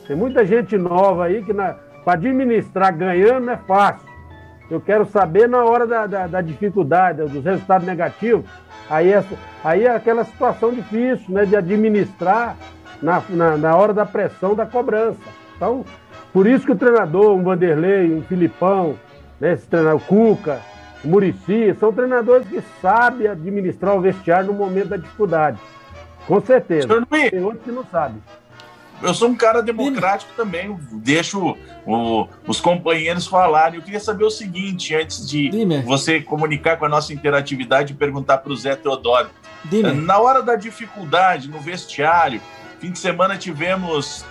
Tem muita gente nova aí que para administrar ganhando é fácil. Eu quero saber na hora da, da, da dificuldade, dos resultados negativos. Aí é, aí é aquela situação difícil, né? De administrar na, na, na hora da pressão da cobrança. Então, por isso que o treinador, um Vanderlei, um Filipão, né, esse treinador, o Cuca, o Murici, são treinadores que sabem administrar o vestiário no momento da dificuldade. Com certeza. Luiz, Tem outros que não sabem. eu sou um cara democrático também, deixo o- os companheiros falarem. Eu queria saber o seguinte, antes de Dime. você comunicar com a nossa interatividade e perguntar para o Zé Teodoro. Dime. Na hora da dificuldade no vestiário, fim de semana tivemos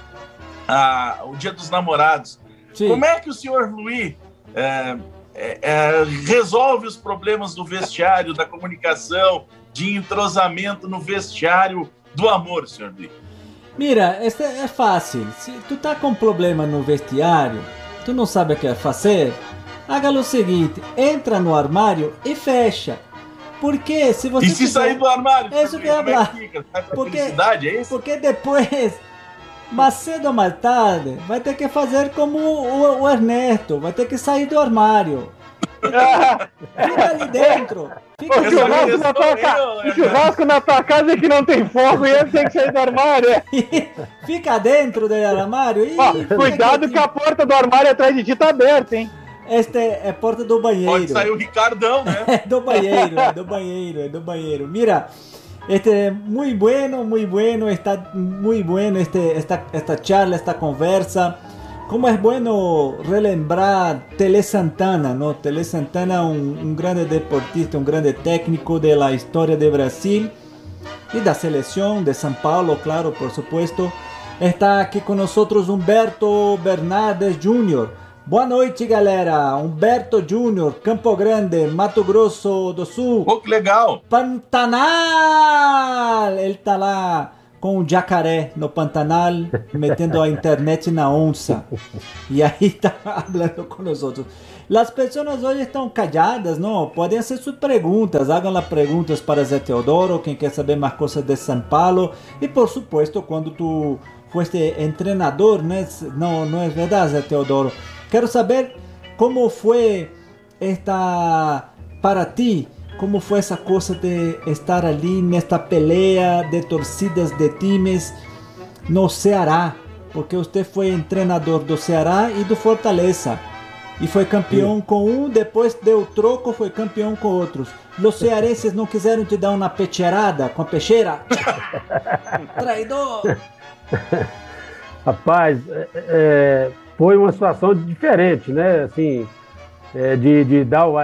ah, o Dia dos Namorados. Sim. Como é que o senhor Luiz é, é, é, resolve os problemas do vestiário, da comunicação, de entrosamento no vestiário do amor, senhor Luiz? Mira, este é fácil. Se tu tá com problema no vestiário, tu não sabe o que fazer, haga o seguinte, entra no armário e fecha. Porque se você E se fizer- sair do armário? É isso que é Porque- felicidade, é isso? Porque depois, mais cedo ou mais tarde, vai ter que fazer como o, o Ernesto, vai ter que sair do armário. Fica ali dentro. Fica churrasco, na tua ca- o churrasco na tua casa é que não tem fogo e ele tem que sair do armário. é. Fica dentro do armário e Ó, cuidado que a porta do armário atrás de ti tá aberta, hein? Esta é a porta do banheiro. Pode sair o Ricardão, né? É do banheiro, é do banheiro, é do banheiro. Mira, este muy bueno, muy bueno, está muy bueno este, esta, charla, esta conversa. Como es bueno relembrar Tele Santana, ¿no? Tele Santana, un, un grande deportista, un grande técnico de la historia de Brasil y da selección de São Paulo, claro, por supuesto. Está aqui com nós Humberto Bernardes Jr. Boa noite, galera. Humberto Jr., Campo Grande, Mato Grosso do Sul. Pô, que legal. Pantanal! Ele tá lá com o jacaré no Pantanal, metendo a internet na onça. E aí tá falando com nós outros. As pessoas hoje estão calladas, não? Podem ser suas perguntas. Hagam lá perguntas para Zé Teodoro, quem quer saber mais coisas de São Paulo. E por supuesto, quando tu foste treinador, né? Não, não é verdade, Zé Teodoro? Quero saber como foi esta para ti como foi essa coisa de estar ali nesta peleia de torcidas de times no Ceará, porque você foi treinador do Ceará e do Fortaleza. E foi campeão com um, depois deu troco, foi campeão com outros. Os cearenses não quiseram te dar uma pecheirada com a peixeira? Traidor! Rapaz, é, é, foi uma situação diferente, né? Assim, é, de, de dar o.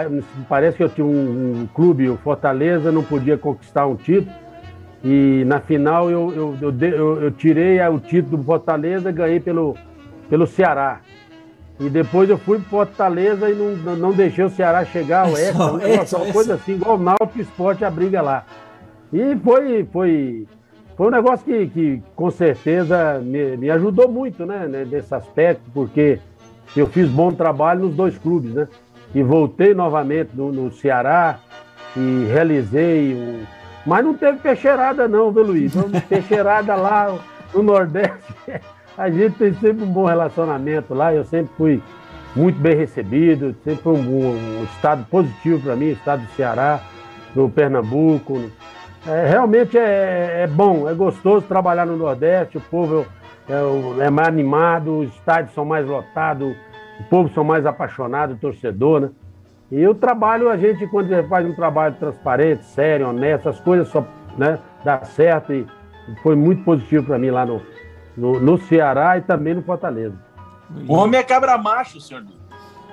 Parece que eu tinha um, um clube, o Fortaleza, não podia conquistar um título. E na final eu, eu, eu, eu- tirei o título do Fortaleza ganhei pelo, pelo Ceará. E depois eu fui pro Fortaleza e não, não- deixei o Ceará chegar ao Isso, Hexa, uma, coisa assim, igual o Náutico Esporte a briga lá. E foi, foi, foi um negócio que, que com certeza me, me ajudou muito, né, né, nesse aspecto, porque eu fiz bom trabalho nos dois clubes, né? E voltei novamente no, no Ceará e realizei um... Mas não teve peixeirada não, viu, Luiz? Então, peixeirada lá no Nordeste, a gente tem sempre um bom relacionamento lá, eu sempre fui muito bem recebido, sempre foi um, um estado positivo para mim, o estado do Ceará, no Pernambuco, é, realmente é, é bom, é gostoso trabalhar no Nordeste, o povo é, o- é mais animado, os estádios são mais lotados, o povo são mais apaixonado, torcedor, né? E o trabalho, a gente, quando faz um trabalho transparente, sério, honesto, as coisas só né, dá certo e foi muito positivo para mim lá no, no, no Ceará e também no Fortaleza. O homem é cabra macho, senhor.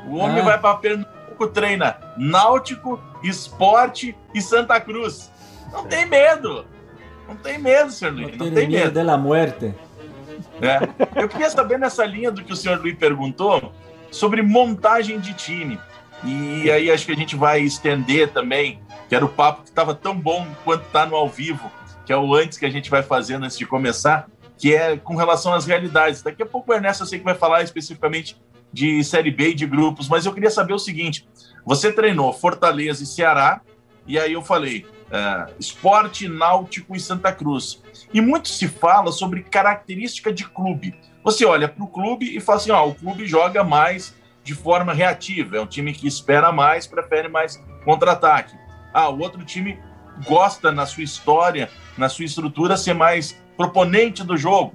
O homem Ah. vai para Pernambuco, treina Náutico, Esporte e Santa Cruz. Não tem medo. Não tem medo, senhor Luiz. Não tem medo la muerte. É. Eu queria saber nessa linha do que o senhor Luiz perguntou sobre montagem de time. E aí acho que a gente vai estender também, que era o papo que estava tão bom quanto está no ao vivo, que é o antes que a gente vai fazendo antes de começar, que é com relação às realidades. Daqui a pouco o Ernesto eu sei que vai falar especificamente de Série B e de grupos, mas eu queria saber o seguinte: você treinou Fortaleza e Ceará, e aí eu falei é, Esporte, Náutico e Santa Cruz. E muito se fala sobre característica de clube. Você olha para o clube e fala assim: ó, o clube joga mais de forma reativa, é um time que espera mais, prefere mais contra-ataque. Ah, o outro time gosta, na sua história, na sua estrutura, ser mais proponente do jogo,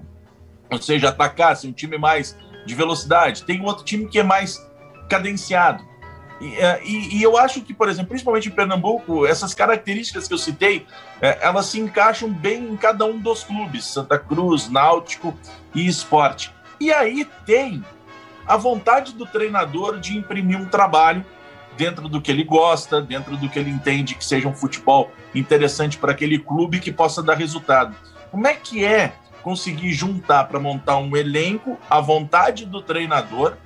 ou seja, atacar, ser um time mais de velocidade. Tem outro time que é mais cadenciado. E, é, e, e, eu acho que, por exemplo, principalmente em Pernambuco, essas características que eu citei, é, elas se encaixam bem em cada um dos clubes, Santa Cruz, Náutico e Esporte. E aí tem a vontade do treinador de imprimir um trabalho dentro do que ele gosta, dentro do que ele entende que seja um futebol interessante para aquele clube que possa dar resultado. Como é que é conseguir juntar para montar um elenco a vontade do treinador,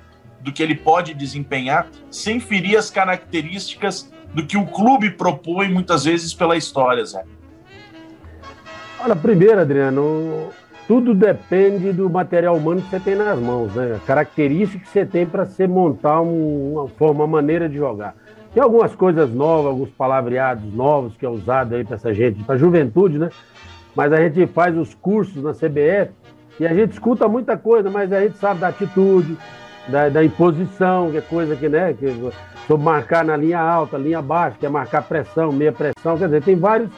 do que ele pode desempenhar, sem ferir as características do que o clube propõe muitas vezes pela história, Zé? Olha, primeiro, Adriano, tudo depende do material humano que você tem nas mãos, né? A característica que você tem para você montar uma forma, uma maneira de jogar. Tem algumas coisas novas, alguns palavreados novos que é usado aí para essa gente, para a juventude, né? Mas a gente faz os cursos na CBF e a gente escuta muita coisa, mas a gente sabe da atitude, da, da imposição, que é coisa que, né? Que, sobre marcar na linha alta, linha baixa, que é marcar pressão, meia pressão, quer dizer, tem vários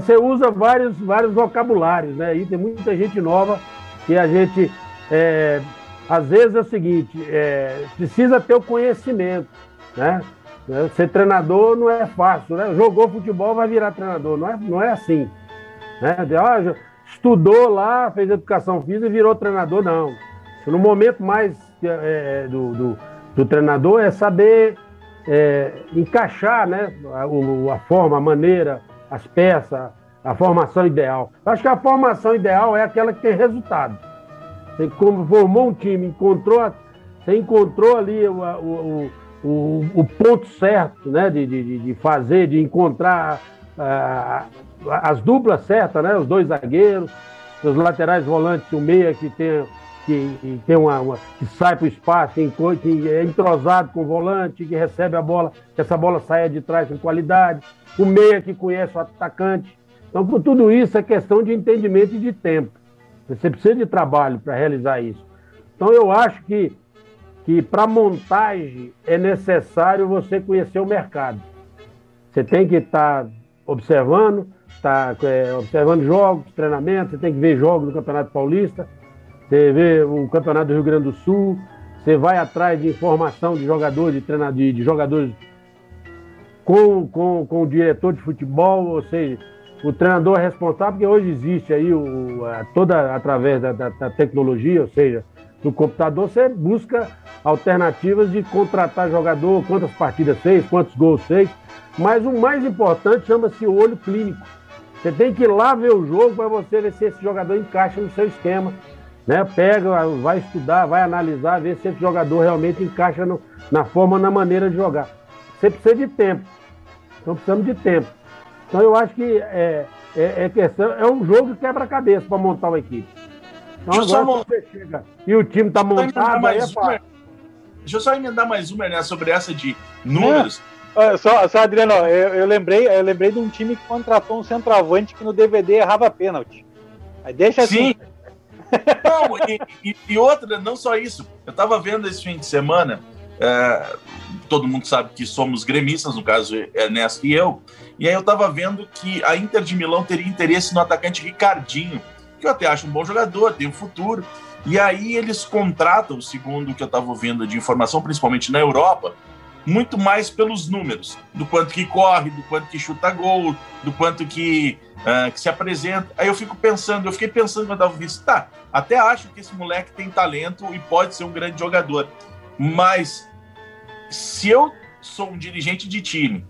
você usa vários, vários vocabulários, né? E tem muita gente nova que a gente. É, às vezes é o seguinte, é, precisa ter o conhecimento, né? Ser treinador não é fácil, né? Jogou futebol, vai virar treinador, não é, não é assim. Né? Ah, estudou lá, fez educação física e virou treinador, não. No momento mais é, do, do, do, treinador é saber é, encaixar né? a, a forma, a maneira, as peças, a formação ideal. Acho que a formação ideal é aquela que tem resultado. Você formou um time, encontrou, você encontrou ali o, o, o, o ponto certo né, de, de, de, fazer, de encontrar as duplas certas, né, os dois zagueiros, os laterais volantes, o meia que tem, que, que tem uma, uma, que sai para o espaço, que, é entrosado com o volante, que recebe a bola, que essa bola saia de trás com qualidade o meia que conhece o atacante. Então, por tudo isso, é questão de entendimento e de tempo. Você precisa de trabalho para realizar isso. Então, eu acho que, que para montagem é necessário você conhecer o mercado. Você tem que estar tá observando, tá, é, observando jogos, treinamentos, você tem que ver jogos do Campeonato Paulista, você vê o Campeonato do Rio Grande do Sul, você vai atrás de informação de jogadores, de, treinador, de, jogadores com, com, com o diretor de futebol, ou seja, o treinador é responsável, porque hoje existe aí o, a, toda através da, da, da, tecnologia, ou seja, do computador, você busca alternativas de contratar jogador, quantas partidas fez, quantos gols fez, mas o mais importante chama-se olho clínico. Você tem que ir lá ver o jogo para você ver se esse jogador encaixa no seu esquema. Né? Pega, vai estudar, vai analisar, ver se esse jogador realmente encaixa no, na forma, na maneira de jogar. Você precisa de tempo. Então precisamos de tempo. Então eu acho que é, é, é questão, é um jogo quebra-cabeça para montar uma equipe. Então agora mo... você chega e o time está montado, aí é fácil. Deixa eu só emendar mais uma, né, sobre essa de números. É. Só, só, Adriano, eu, eu, lembrei, eu lembrei de um time que contratou um centroavante que no DVD errava pênalti. Aí deixa assim. Não, e, e, e, outra, não só isso. Eu estava vendo esse fim de semana é, todo mundo sabe que somos gremistas, no caso Ernesto e eu, e aí eu estava vendo que a Inter de Milão teria interesse no atacante Ricardinho, que eu até acho um bom jogador, tem um futuro, e aí eles contratam, segundo o que eu estava ouvindo de informação, principalmente na Europa, muito mais pelos números, do quanto que corre, do quanto que chuta gol, do quanto que, uh, que se apresenta. Aí eu fico pensando, eu fiquei pensando quando eu vendo, tá, até acho que esse moleque tem talento e pode ser um grande jogador, mas se eu sou um dirigente de time,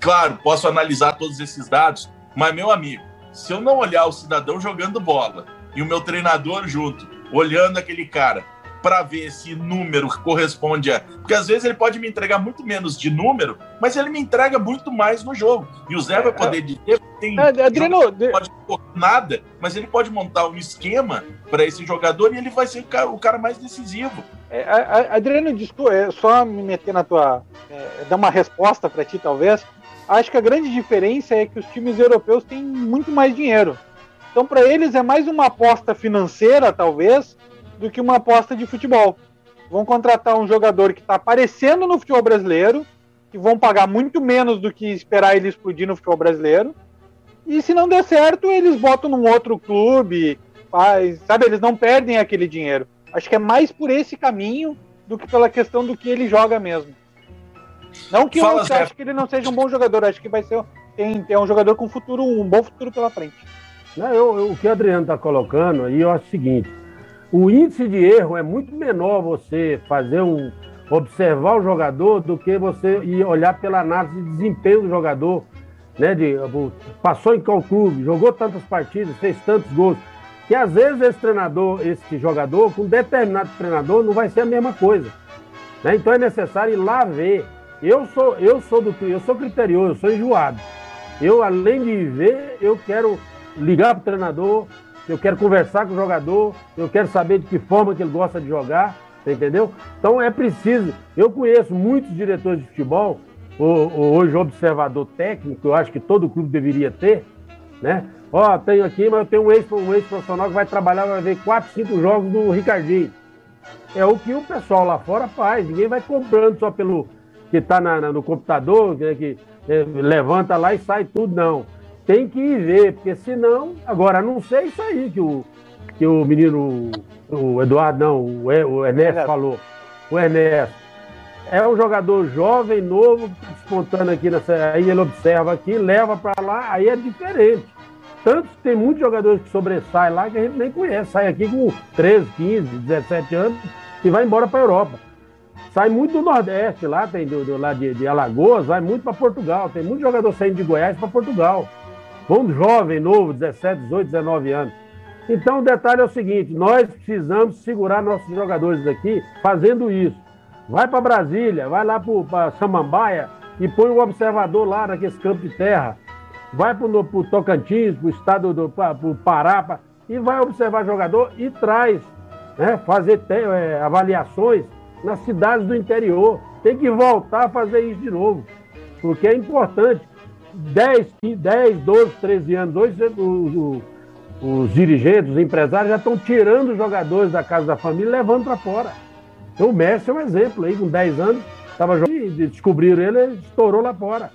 claro, posso analisar todos esses dados, mas, meu amigo, se eu não olhar o cidadão jogando bola e o meu treinador junto, olhando aquele cara, para ver se número corresponde a. Porque às vezes ele pode me entregar muito menos de número, mas ele me entrega muito mais no jogo. E o Zé vai poder dizer tem é, Adriano, não pode nada, mas ele pode montar um esquema para esse jogador e ele vai ser o cara mais decisivo. É, Adriano, desculpa, é só me meter na tua. É, dar uma resposta para ti, talvez. Acho que a grande diferença é que os times europeus têm muito mais dinheiro. Então, para eles, é mais uma aposta financeira, talvez, do que uma aposta de futebol. Vão contratar um jogador que está aparecendo no futebol brasileiro, que vão pagar muito menos do que esperar ele explodir no futebol brasileiro, E se não der certo, eles botam num outro clube, faz, sabe? Eles não perdem aquele dinheiro. Acho que é mais por esse caminho do que pela questão do que ele joga mesmo. Não que Fala, eu acho que ele não seja um bom jogador, acho que vai ser tem, tem um jogador com futuro, um bom futuro pela frente. Não, eu, eu, o que o Adriano está colocando aí, eu acho o seguinte: o índice de erro é muito menor você fazer um observar o jogador do que você ir olhar pela análise de desempenho do jogador, né? De, passou em qual clube, jogou tantas partidas, fez tantos gols. Que às vezes esse treinador, esse jogador, com determinado treinador, não vai ser a mesma coisa. Né? Então é necessário ir lá ver. Eu sou, eu sou do eu sou criterioso, eu sou enjoado. Eu, além de ver, eu quero ligar para o treinador, eu quero conversar com o jogador, eu quero saber de que forma que ele gosta de jogar, entendeu? Então é preciso. Eu conheço muitos diretores de futebol, hoje observador técnico, eu acho que todo clube deveria ter, né? Ó, tenho aqui, mas eu tenho um ex-profissional que vai trabalhar, vai ver quatro, cinco jogos do Ricardinho. É o que o pessoal lá fora faz. Ninguém vai comprando só pelo que está no computador, né, que é, levanta lá e sai tudo, não. Tem que ir ver, porque senão, agora não sei isso aí que o, que o menino, o Eduardo, não, o, o Ernesto é. falou. O Ernesto. É um jogador jovem, novo, despontando aqui nessa. Aí ele observa aqui, leva para lá, aí é diferente. Tanto que tem muitos jogadores que sobressaem lá que a gente nem conhece. Sai aqui com 13, 15, 17 anos e vai embora para a Europa. Sai muito do Nordeste, lá tem do, do lá de, de, Alagoas, vai muito para Portugal. Tem muito jogador saindo de Goiás para Portugal. Vão jovem, novo, 17, 18, 19 anos. Então o detalhe é o seguinte: nós precisamos segurar nossos jogadores aqui fazendo isso. Vai para Brasília, vai lá para Samambaia e põe um observador lá naqueles campos de terra. Vai para o Tocantins, para o estado do pro Pará, pra, e vai observar jogador e traz, né, fazer é, avaliações nas cidades do interior. Tem que voltar a fazer isso de novo, porque é importante. 10, 10 12, 13 anos, hoje os, os dirigentes, os empresários já estão tirando os jogadores da casa da família e levando para fora. Então, o Messi é um exemplo aí, com 10 anos, estava jogando e descobriram ele, ele estourou lá fora.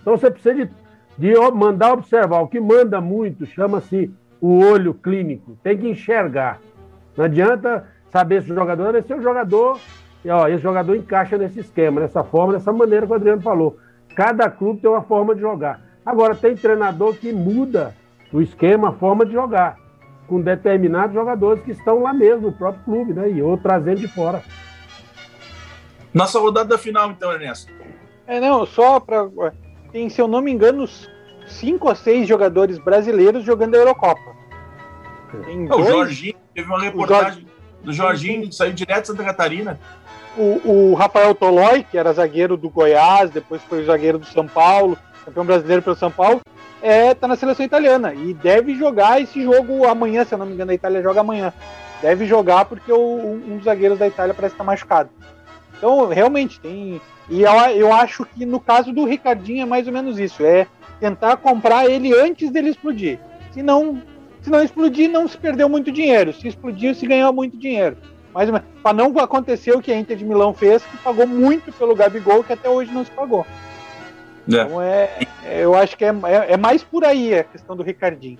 Então você precisa de, de mandar observar. O que manda muito chama-se o olho clínico. Tem que enxergar. Não adianta saber se o jogador é ser o jogador e, ó, esse jogador encaixa nesse esquema, nessa forma, dessa maneira que o Adriano falou. Cada clube tem uma forma de jogar. Agora, tem treinador que muda o esquema, a forma de jogar, com determinados jogadores que estão lá mesmo, no próprio clube, né? E ou trazendo de fora. Nossa rodada final, então, Ernesto. É, não, só para. Tem, se eu não me engano, cinco ou seis jogadores brasileiros jogando a Eurocopa. Tem dois... O Jorginho, teve uma reportagem Jorge... do Jorginho, que saiu direto de Santa Catarina o, o Rafael Tolói, que era zagueiro do Goiás, depois foi zagueiro do São Paulo, campeão brasileiro pelo São Paulo, é, tá na seleção italiana e deve jogar esse jogo amanhã, se eu não me engano, a Itália joga amanhã. Deve jogar porque o, um dos zagueiros da Itália parece estar tá machucado. Então, realmente, tem. E eu, eu acho que no caso do Ricardinho é mais ou menos isso: é tentar comprar ele antes dele explodir. Se não, se não explodir, não se perdeu muito dinheiro. Se explodir, se ganhou muito dinheiro mais para não acontecer o que a Inter de Milão fez, que pagou muito pelo Gabigol, que até hoje não se pagou. É. Então é, é, eu acho que é, é, é, mais por aí a questão do Ricardinho.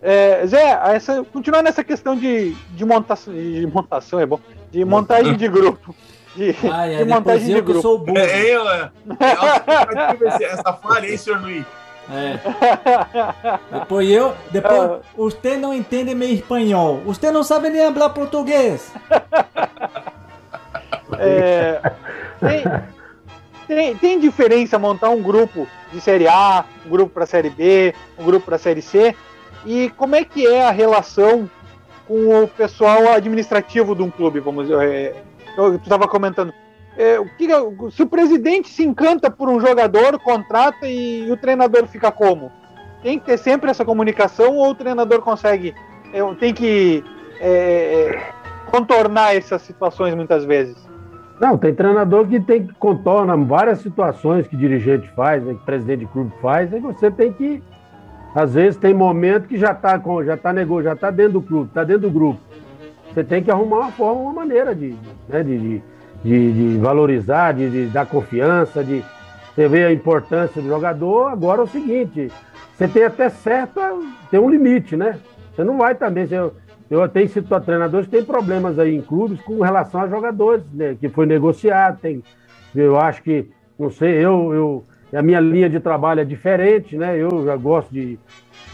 É, Zé, essa, continuar nessa questão de, de, montação, de montação, é bom, de montagem de grupo. De, ah, é, de montagem de grupo. sou burro. É, eu, é, é, essa falha, hein, senhor Luiz? É. Depois eu. Depois, você não entende meu espanhol. Você não sabe nem falar português. É, tem, tem, tem, diferença montar um grupo de Série A, um grupo para Série B, um grupo para Série C? E como é que é a relação com o pessoal administrativo de um clube? Vamos dizer, é, eu estava comentando é, que, se o presidente se encanta por um jogador, contrata e o treinador fica como? Tem que ter sempre essa comunicação ou o treinador consegue, é, tem que é, é, contornar essas situações muitas vezes? Não, tem treinador que tem que contorna várias situações que dirigente faz, né, que presidente de clube faz, aí você tem que, às vezes tem momento que já está já está negou, já está dentro do clube, está dentro do grupo. Você tem que arrumar uma forma, uma maneira de, né, de, de de, de valorizar, de, de, dar confiança, de você ver a importância do jogador. Agora é o seguinte: você tem até certa. tem um limite, né? Você não vai também. Eu, eu tenho sido treinadores que tem problemas aí em clubes com relação a jogadores, né? Que foi negociado. Tem, eu acho que, não sei, eu, eu. A minha linha de trabalho é diferente, né? Eu já gosto de,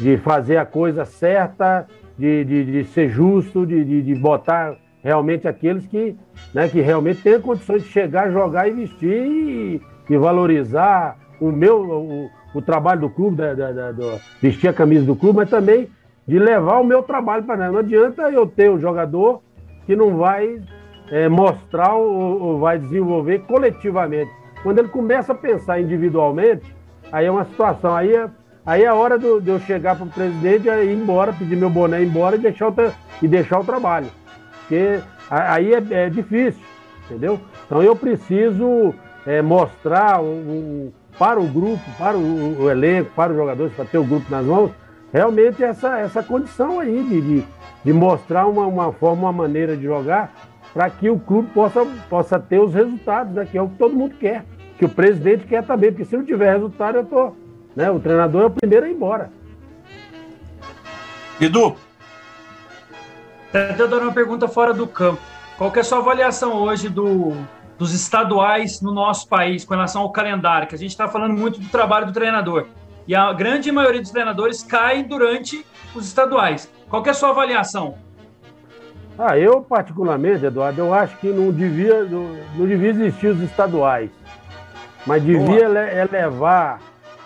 de fazer a coisa certa, de, de, de ser justo, de, de, de botar realmente aqueles que, né, que realmente têm condições de chegar, jogar e vestir e, e valorizar o meu o, o trabalho do clube, da, da, da, do, vestir a camisa do clube, mas também de levar o meu trabalho para Não adianta eu ter um jogador que não vai é, mostrar ou, ou, vai desenvolver coletivamente. Quando ele começa a pensar individualmente, aí é uma situação. Aí é, aí é a hora do, de eu chegar para o presidente e ir embora, pedir meu boné embora e deixar o, e deixar o trabalho. Porque aí é, é difícil, entendeu? Então eu preciso é, mostrar um, para o grupo, para o, o, elenco, para os jogadores, para ter o grupo nas mãos, realmente essa, essa condição aí de, de, de mostrar uma, uma forma, uma maneira de jogar para que o clube possa, possa ter os resultados, né, que é o que todo mundo quer, que o presidente quer também, porque se não tiver resultado, eu tô, né, o treinador é o primeiro a ir embora. Edu. Até dando uma pergunta fora do campo. Qual que é a sua avaliação hoje do, dos estaduais no nosso país com relação ao calendário, que a gente está falando muito do trabalho do treinador. E a grande maioria dos treinadores cai durante os estaduais. Qual é a sua avaliação? Ah, eu particularmente, Eduardo, eu acho que não devia, não, devia existir os estaduais, mas devia elevar,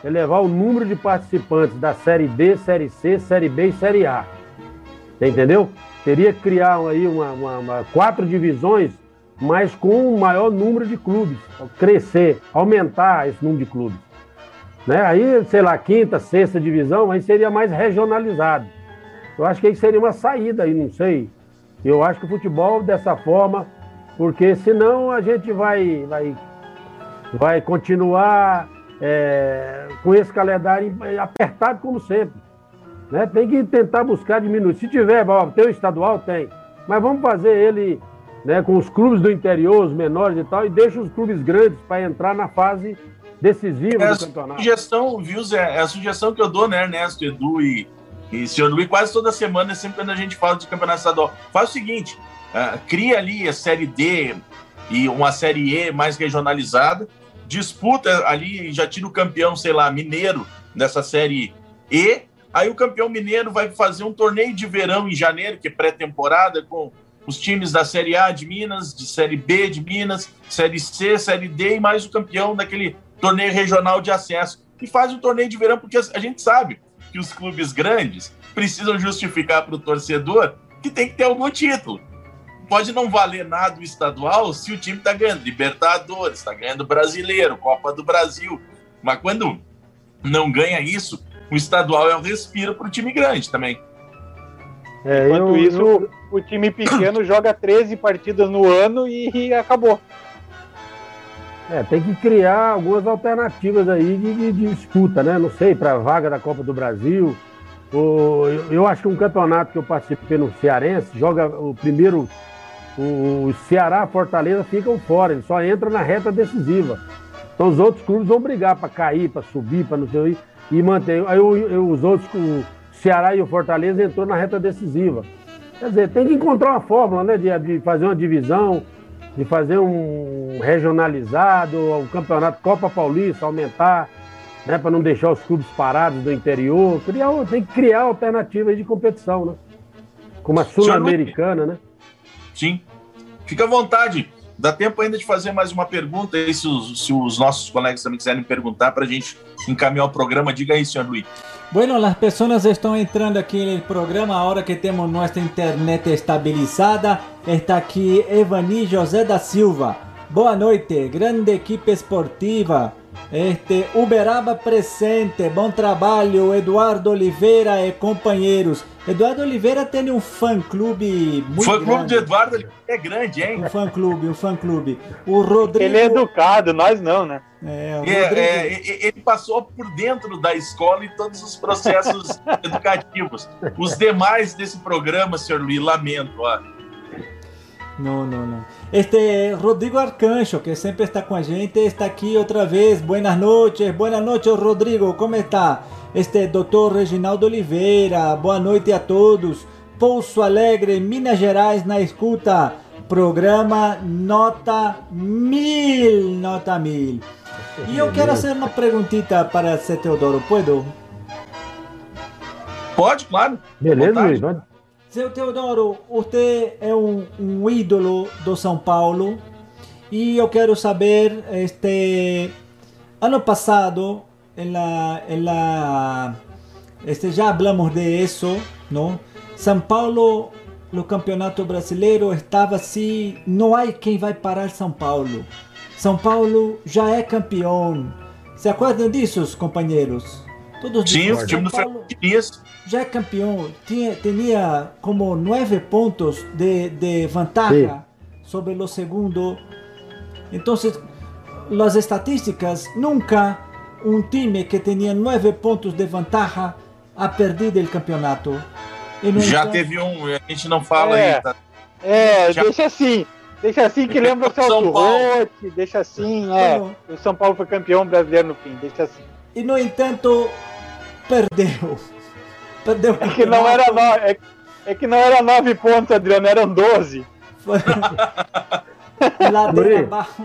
elevar o número de participantes da Série B, Série C, Série B e Série A. Entendeu? Teria que criar aí uma, uma, uma quatro divisões mas com um maior número de clubes, crescer, aumentar esse número de clubes. Né? Aí, sei lá, quinta, sexta divisão, aí seria mais regionalizado. Eu acho que aí seria uma saída aí, não sei. Eu acho que o futebol dessa forma, porque senão a gente vai, vai, vai continuar é, com esse calendário apertado como sempre. Né? Tem que tentar buscar diminuir. Se tiver, ó, tem o estadual, tem. Mas vamos fazer ele né, com os clubes do interior, os menores e tal, e deixa os clubes grandes para entrar na fase decisiva é do campeonato. Sugestão, viu, Zé? É a sugestão que eu dou, né, Ernesto, Edu e, e senhor Luiz, quase toda semana, sempre quando a gente fala de campeonato estadual. Faz o seguinte: uh, cria ali a série D e uma série E mais regionalizada, disputa ali, já tira o campeão, sei lá, mineiro dessa série E. Aí o campeão mineiro vai fazer um torneio de verão em janeiro, que é pré-temporada, com os times da Série A de Minas, de Série B de Minas, Série C, Série D e mais o campeão daquele torneio regional de acesso. E faz o torneio de verão, porque a gente sabe que os clubes grandes precisam justificar para o torcedor que tem que ter algum título. Pode não valer nada o estadual se o time está ganhando Libertadores, está ganhando Brasileiro, Copa do Brasil. Mas quando não ganha isso, o estadual é um respiro para o time grande também. É, Enquanto eu, isso, eu... o time pequeno joga 13 partidas no ano e acabou. É, tem que criar algumas alternativas aí de, de, de disputa, né? Não sei, para a vaga da Copa do Brasil. O, eu, eu, acho que um campeonato que eu participei no Cearense, joga o primeiro. O Ceará, Fortaleza ficam fora, ele só entra na reta decisiva. Então os outros clubes vão brigar para cair, para subir, para não sei e manter. Aí eu, eu, os outros, Ceará e o Fortaleza entrou na reta decisiva. Quer dizer, tem que encontrar uma fórmula, né? De, de fazer uma divisão, de fazer um regionalizado, o um campeonato Copa Paulista, aumentar, né? Para não deixar os clubes parados do interior. Criar, tem que criar alternativas de competição, né? Como a Sul-Americana, né? Sim. Fica à vontade. Dá tempo ainda de fazer mais uma pergunta aí, se os, se os nossos colegas também quiserem perguntar para a gente encaminhar o programa. Diga aí, senhor Luiz. Bueno, las personas están entrando aquí en el programa ahora que tenemos nuestra internet estabilizada. Está aquí Evani José da Silva. Boa noite, grande equipe esportiva. Este Uberaba presente, bom trabalho, Eduardo Oliveira e companheiros. Eduardo Oliveira tem um fã-clube muito fã grande. Fã-clube de Eduardo é grande, hein? Um fã-clube, um fã-clube. O Rodrigo... Ele é educado, nós não, né? É, Rodrigo... é, ele passou por dentro da escola e todos os processos educativos. Os demais desse programa, senhor Luiz, lamento, ó. No, no, no. Este Rodrigo Arcancho, que sempre está com a gente, está aqui outra vez. Buenas noches, buenas noches, Rodrigo, como está? Este doutor Reginaldo Oliveira, boa noite a todos. Pouso Alegre, Minas Gerais, na escuta. Programa Nota Mil, Nota Mil. E eu quero fazer uma perguntita para você, Teodoro, puedo? Pode, claro. Beleza. Luiz? Seu Teodoro, você é um, um ídolo do São Paulo e eu quero saber, este, ano passado, en la, en la, este, já hablamos de isso, não? São Paulo, no Campeonato Brasileiro, estava assim, não há quem vai parar São Paulo. São Paulo já é campeão. Se acordam disso, companheiros? Todos Sim, o time do São Paulo- Fernando Diniz. já é campeão, tinha, tinha como nueve pontos de, de ventaja sobre o segundo. Então, as estatísticas, nunca um time que tinha nueve pontos de ventaja ha perdido o campeonato. E, Já entanto, teve um, a gente não fala É. aí, tá? É, Já- deixa assim. Deixa assim que lembra o Celso São Paulo. Rotti, deixa assim, é. Não. O São Paulo foi campeão brasileiro no fim, deixa assim. E no entanto, perdeu. Perdeu o É que não era nove, é, é que não era nove pontos, Adriano, eram 12. Foi... Ladeira Luiz. abaixo.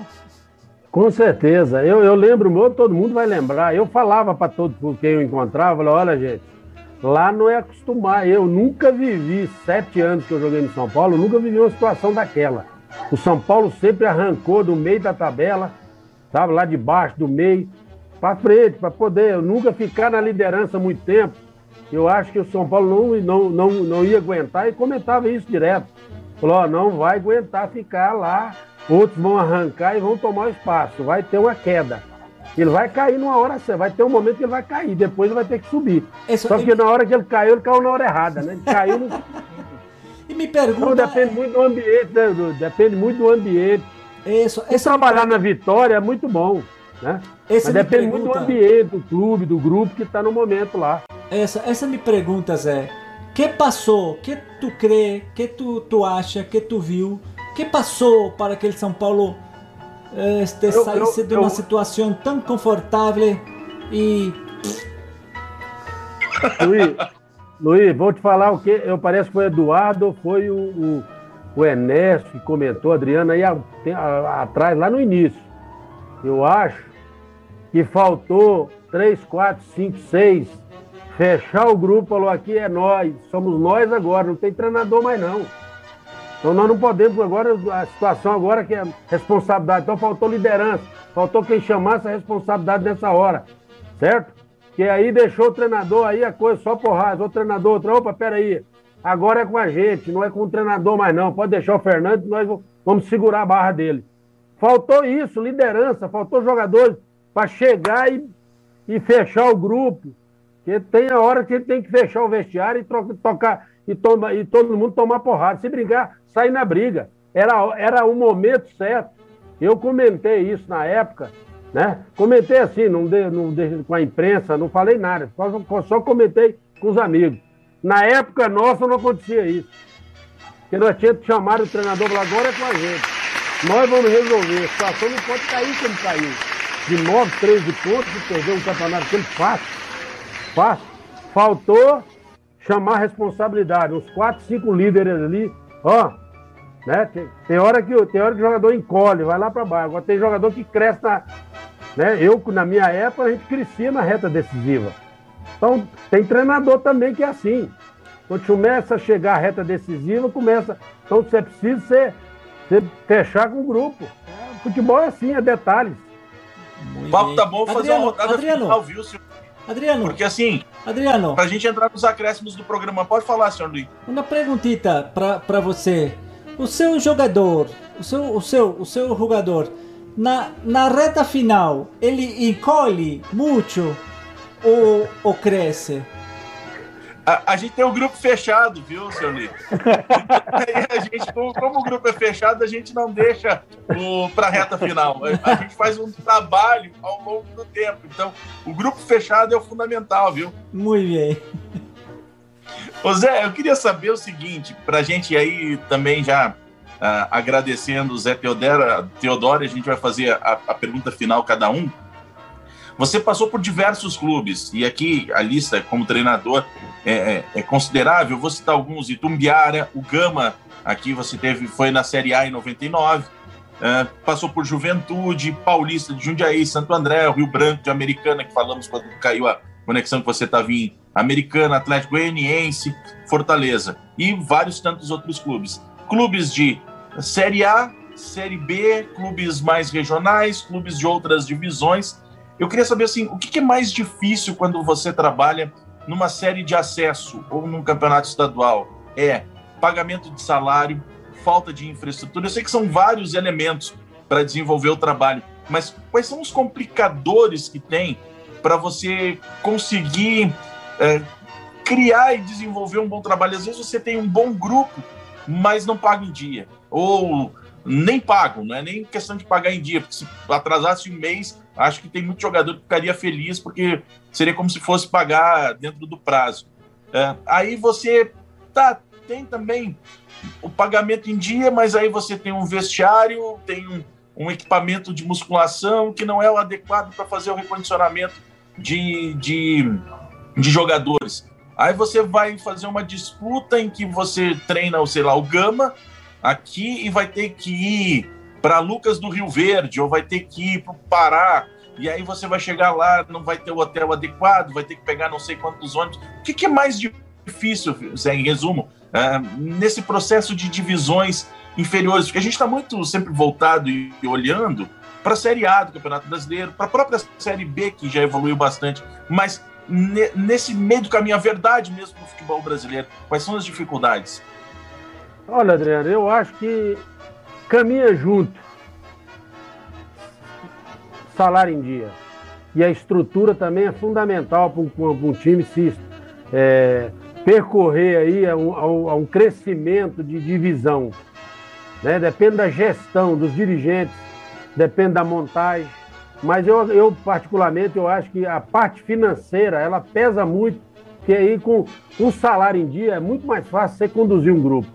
Com certeza. Eu, eu lembro, meu, todo mundo vai lembrar. Eu falava para todo por quem eu encontrava, falava, olha, gente, lá não é acostumar. Eu nunca vivi, sete anos que eu joguei no São Paulo, nunca vivi uma situação daquela. O São Paulo sempre arrancou do meio da tabela, sabe, lá de baixo, do meio, para frente, para poder eu nunca ficar na liderança muito tempo. Eu acho que o São Paulo não, não, não, não ia aguentar e comentava isso direto. Falou, ó, não vai aguentar ficar lá, outros vão arrancar e vão tomar o espaço, vai ter uma queda. Ele vai cair numa hora certa, vai ter um momento que ele vai cair, depois ele vai ter que subir. Isso, Só que na hora que ele caiu, ele caiu na hora errada, né? Ele caiu no... e me Então pergunta. depende muito do ambiente, né? Depende muito do ambiente. Isso, E essa me trabalhar na vitória é muito bom, né? Essa Mas depende muito do pergunta- ambiente, do clube, do grupo que está no momento lá. Essa, essa me pergunta, Zé. Que passou? Que tu crê? Que tu, tu acha? Que tu viu? Que passou para que o São Paulo eh, Eu- saísse eu- de uma eu- situação tão confortável e Luiz, Luiz, vou te falar o que. Eu parece que foi o Eduardo foi o, o, o Ernesto que comentou, Adriana, aí a- tem- a- atrás, lá no início. Eu acho que faltou três, quatro, cinco, seis, fechar o grupo, falou aqui é nós, somos nós agora, não tem treinador mais não. Então nós não podemos agora, a situação agora que é responsabilidade. Então faltou liderança, faltou quem chamasse a responsabilidade nessa hora, certo? Que aí deixou o treinador aí, a coisa só porrada. O treinador, outro, opa, peraí, agora é com a gente, não é com o treinador mais não. Pode deixar o Fernandes, nós vamos segurar a barra dele. Faltou isso, liderança, faltou jogadores para chegar e, e fechar o grupo. Porque tem a hora que ele tem que fechar o vestiário e troca, tocar e, toma, e todo mundo tomar porrada. Se brigar, sair na briga. Era, era o momento certo. Eu comentei isso na época, né? Comentei assim, não de, não de, com a imprensa, não falei nada, só, só comentei com os amigos. Na época nossa não acontecia isso. Porque nós tínhamos chamado o treinador agora é com a gente. Nós vamos resolver. A situação não pode cair como caiu. De 9, 13 pontos e perder um campeonato aquele fácil. Fácil. Faltou chamar responsabilidade. Uns 4, 5 líderes ali, ó. Né? Tem, tem, hora que, tem hora que o jogador encolhe, vai lá para baixo. Agora tem jogador que cresce na. Né? Eu, na minha época, a gente crescia na reta decisiva. Então, tem treinador também que é assim. Quando começa a chegar a reta decisiva, começa. Então, você precisa ser, fechar com o grupo. É, futebol é assim, é detalhes. O papo tá bom, fazer Adriano, uma rodada Adriano, final, viu, senhor? Adriano, Porque assim, Adriano, pra gente entrar nos acréscimos do programa, pode falar, senhor Luiz. uma perguntita para você. O seu jogador, o seu, o seu, o seu jogador, na, na reta final, ele encolhe muito ou, ou cresce? A, a, gente tem o um grupo fechado, viu, senhor Luiz? a gente, como, como, o grupo é fechado, a gente não deixa o, pra reta final. A gente faz um trabalho ao longo do tempo. Então, o grupo fechado é o fundamental, viu? Muito bem. Ô Zé, eu queria saber o seguinte, pra gente aí também já uh, agradecendo o Zé Teodoro, Teodoro, a gente vai fazer a, a pergunta final cada um. Você passou por diversos clubes, e aqui a lista como treinador é, é, é considerável. Vou citar alguns: Itumbiara, o Gama, aqui você teve, foi na Série A em 99, uh, passou por Juventude, Paulista de Jundiaí, Santo André, Rio Branco de Americana, que falamos quando caiu a conexão que você estava em Americana, Atlético Goianiense, Fortaleza e vários tantos outros clubes. Clubes de Série A, Série B, clubes mais regionais, clubes de outras divisões. Eu queria saber assim, o que é mais difícil quando você trabalha numa série de acesso ou num campeonato estadual? É pagamento de salário, falta de infraestrutura. Eu sei que são vários elementos para desenvolver o trabalho, mas quais são os complicadores que tem para você conseguir é, criar e desenvolver um bom trabalho? Às vezes você tem um bom grupo, mas não paga em dia. Ou nem pagam, não é nem questão de pagar em dia, porque se atrasasse um mês, acho que tem muito jogador que ficaria feliz, porque seria como se fosse pagar dentro do prazo. É, aí você tá, tem também o pagamento em dia, mas aí você tem um vestiário, tem um, um equipamento de musculação que não é o adequado para fazer o recondicionamento de, de, de jogadores. Aí você vai fazer uma disputa em que você treina, sei lá, o Gama aqui e vai ter que ir para Lucas do Rio Verde ou vai ter que ir para o Pará. E aí você vai chegar lá, não vai ter o hotel adequado, vai ter que pegar não sei quantos ônibus. O que, que é mais difícil, Zé, em resumo, uh, nesse processo de divisões inferiores? Porque a gente está muito sempre voltado e olhando para a Série A do Campeonato Brasileiro, para a própria Série B, que já evoluiu bastante. Mas nesse meio do caminho, a verdade mesmo do futebol brasileiro, quais são as dificuldades? Olha, Adriano, eu acho que caminha junto. Salário em dia. E a estrutura também é fundamental para um, um, time se é, percorrer aí a um, a um, crescimento de divisão. Né? Depende da gestão dos dirigentes, depende da montagem. Mas eu, eu, particularmente, eu acho que a parte financeira, ela pesa muito, porque aí com um salário em dia é muito mais fácil você conduzir um grupo.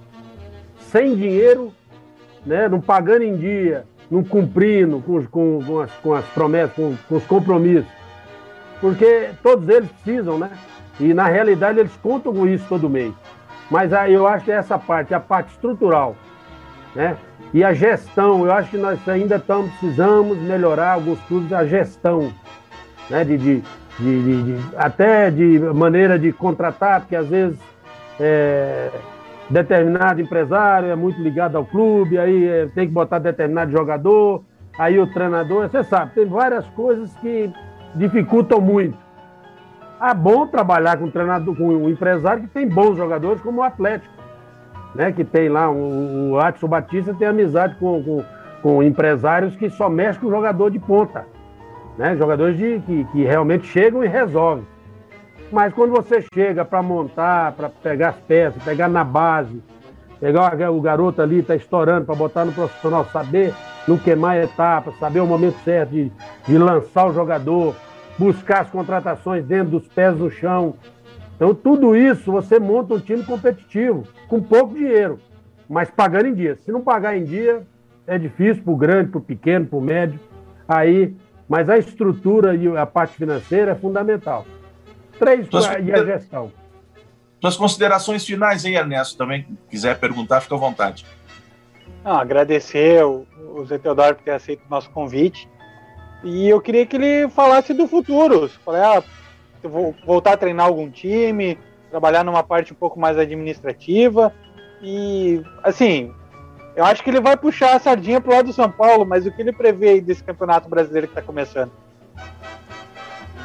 Sem dinheiro, né, não pagando em dia, não cumprindo com, com, com, as, com as, promessas, com, com os compromissos. Porque todos eles precisam, né? E na realidade eles contam com isso todo mês. Mas aí eu acho que essa parte, a parte estrutural, né? E a gestão, eu acho que nós ainda estamos, precisamos melhorar alguns clubes a gestão, né? De, de, de, de, até de maneira de contratar, porque às vezes é, determinado empresário é muito ligado ao clube, aí é, tem que botar determinado jogador, aí o treinador, você sabe, tem várias coisas que dificultam muito. É bom trabalhar com um treinador, com um empresário que tem bons jogadores como o Atlético né, que tem lá, o, Adson Batista tem amizade com, com, com, empresários que só mexem com jogador de ponta, né, jogadores de, que, que realmente chegam e resolvem. Mas quando você chega para montar, para pegar as peças, pegar na base, pegar o garoto ali, está estourando, para botar no profissional, saber não queimar a etapa, saber o momento certo de, de lançar o jogador, buscar as contratações dentro dos pés no chão, então, tudo isso você monta um time competitivo, com pouco dinheiro, mas pagando em dia. Se não pagar em dia, é difícil para o grande, para o pequeno, para o médio. Aí, mas a estrutura e a parte financeira é fundamental. Três e a gestão. Suas considerações finais aí, Ernesto, também, quiser perguntar, fica à vontade. Não, agradecer o, o Zé Teodoro por ter aceito o nosso convite. E eu queria que ele falasse do futuro. Falei, ah, vou voltar a treinar algum time, trabalhar numa parte um pouco mais administrativa. E, assim, eu acho que ele vai puxar a sardinha pro lado do São Paulo, mas o que ele prevê aí desse campeonato brasileiro que está começando?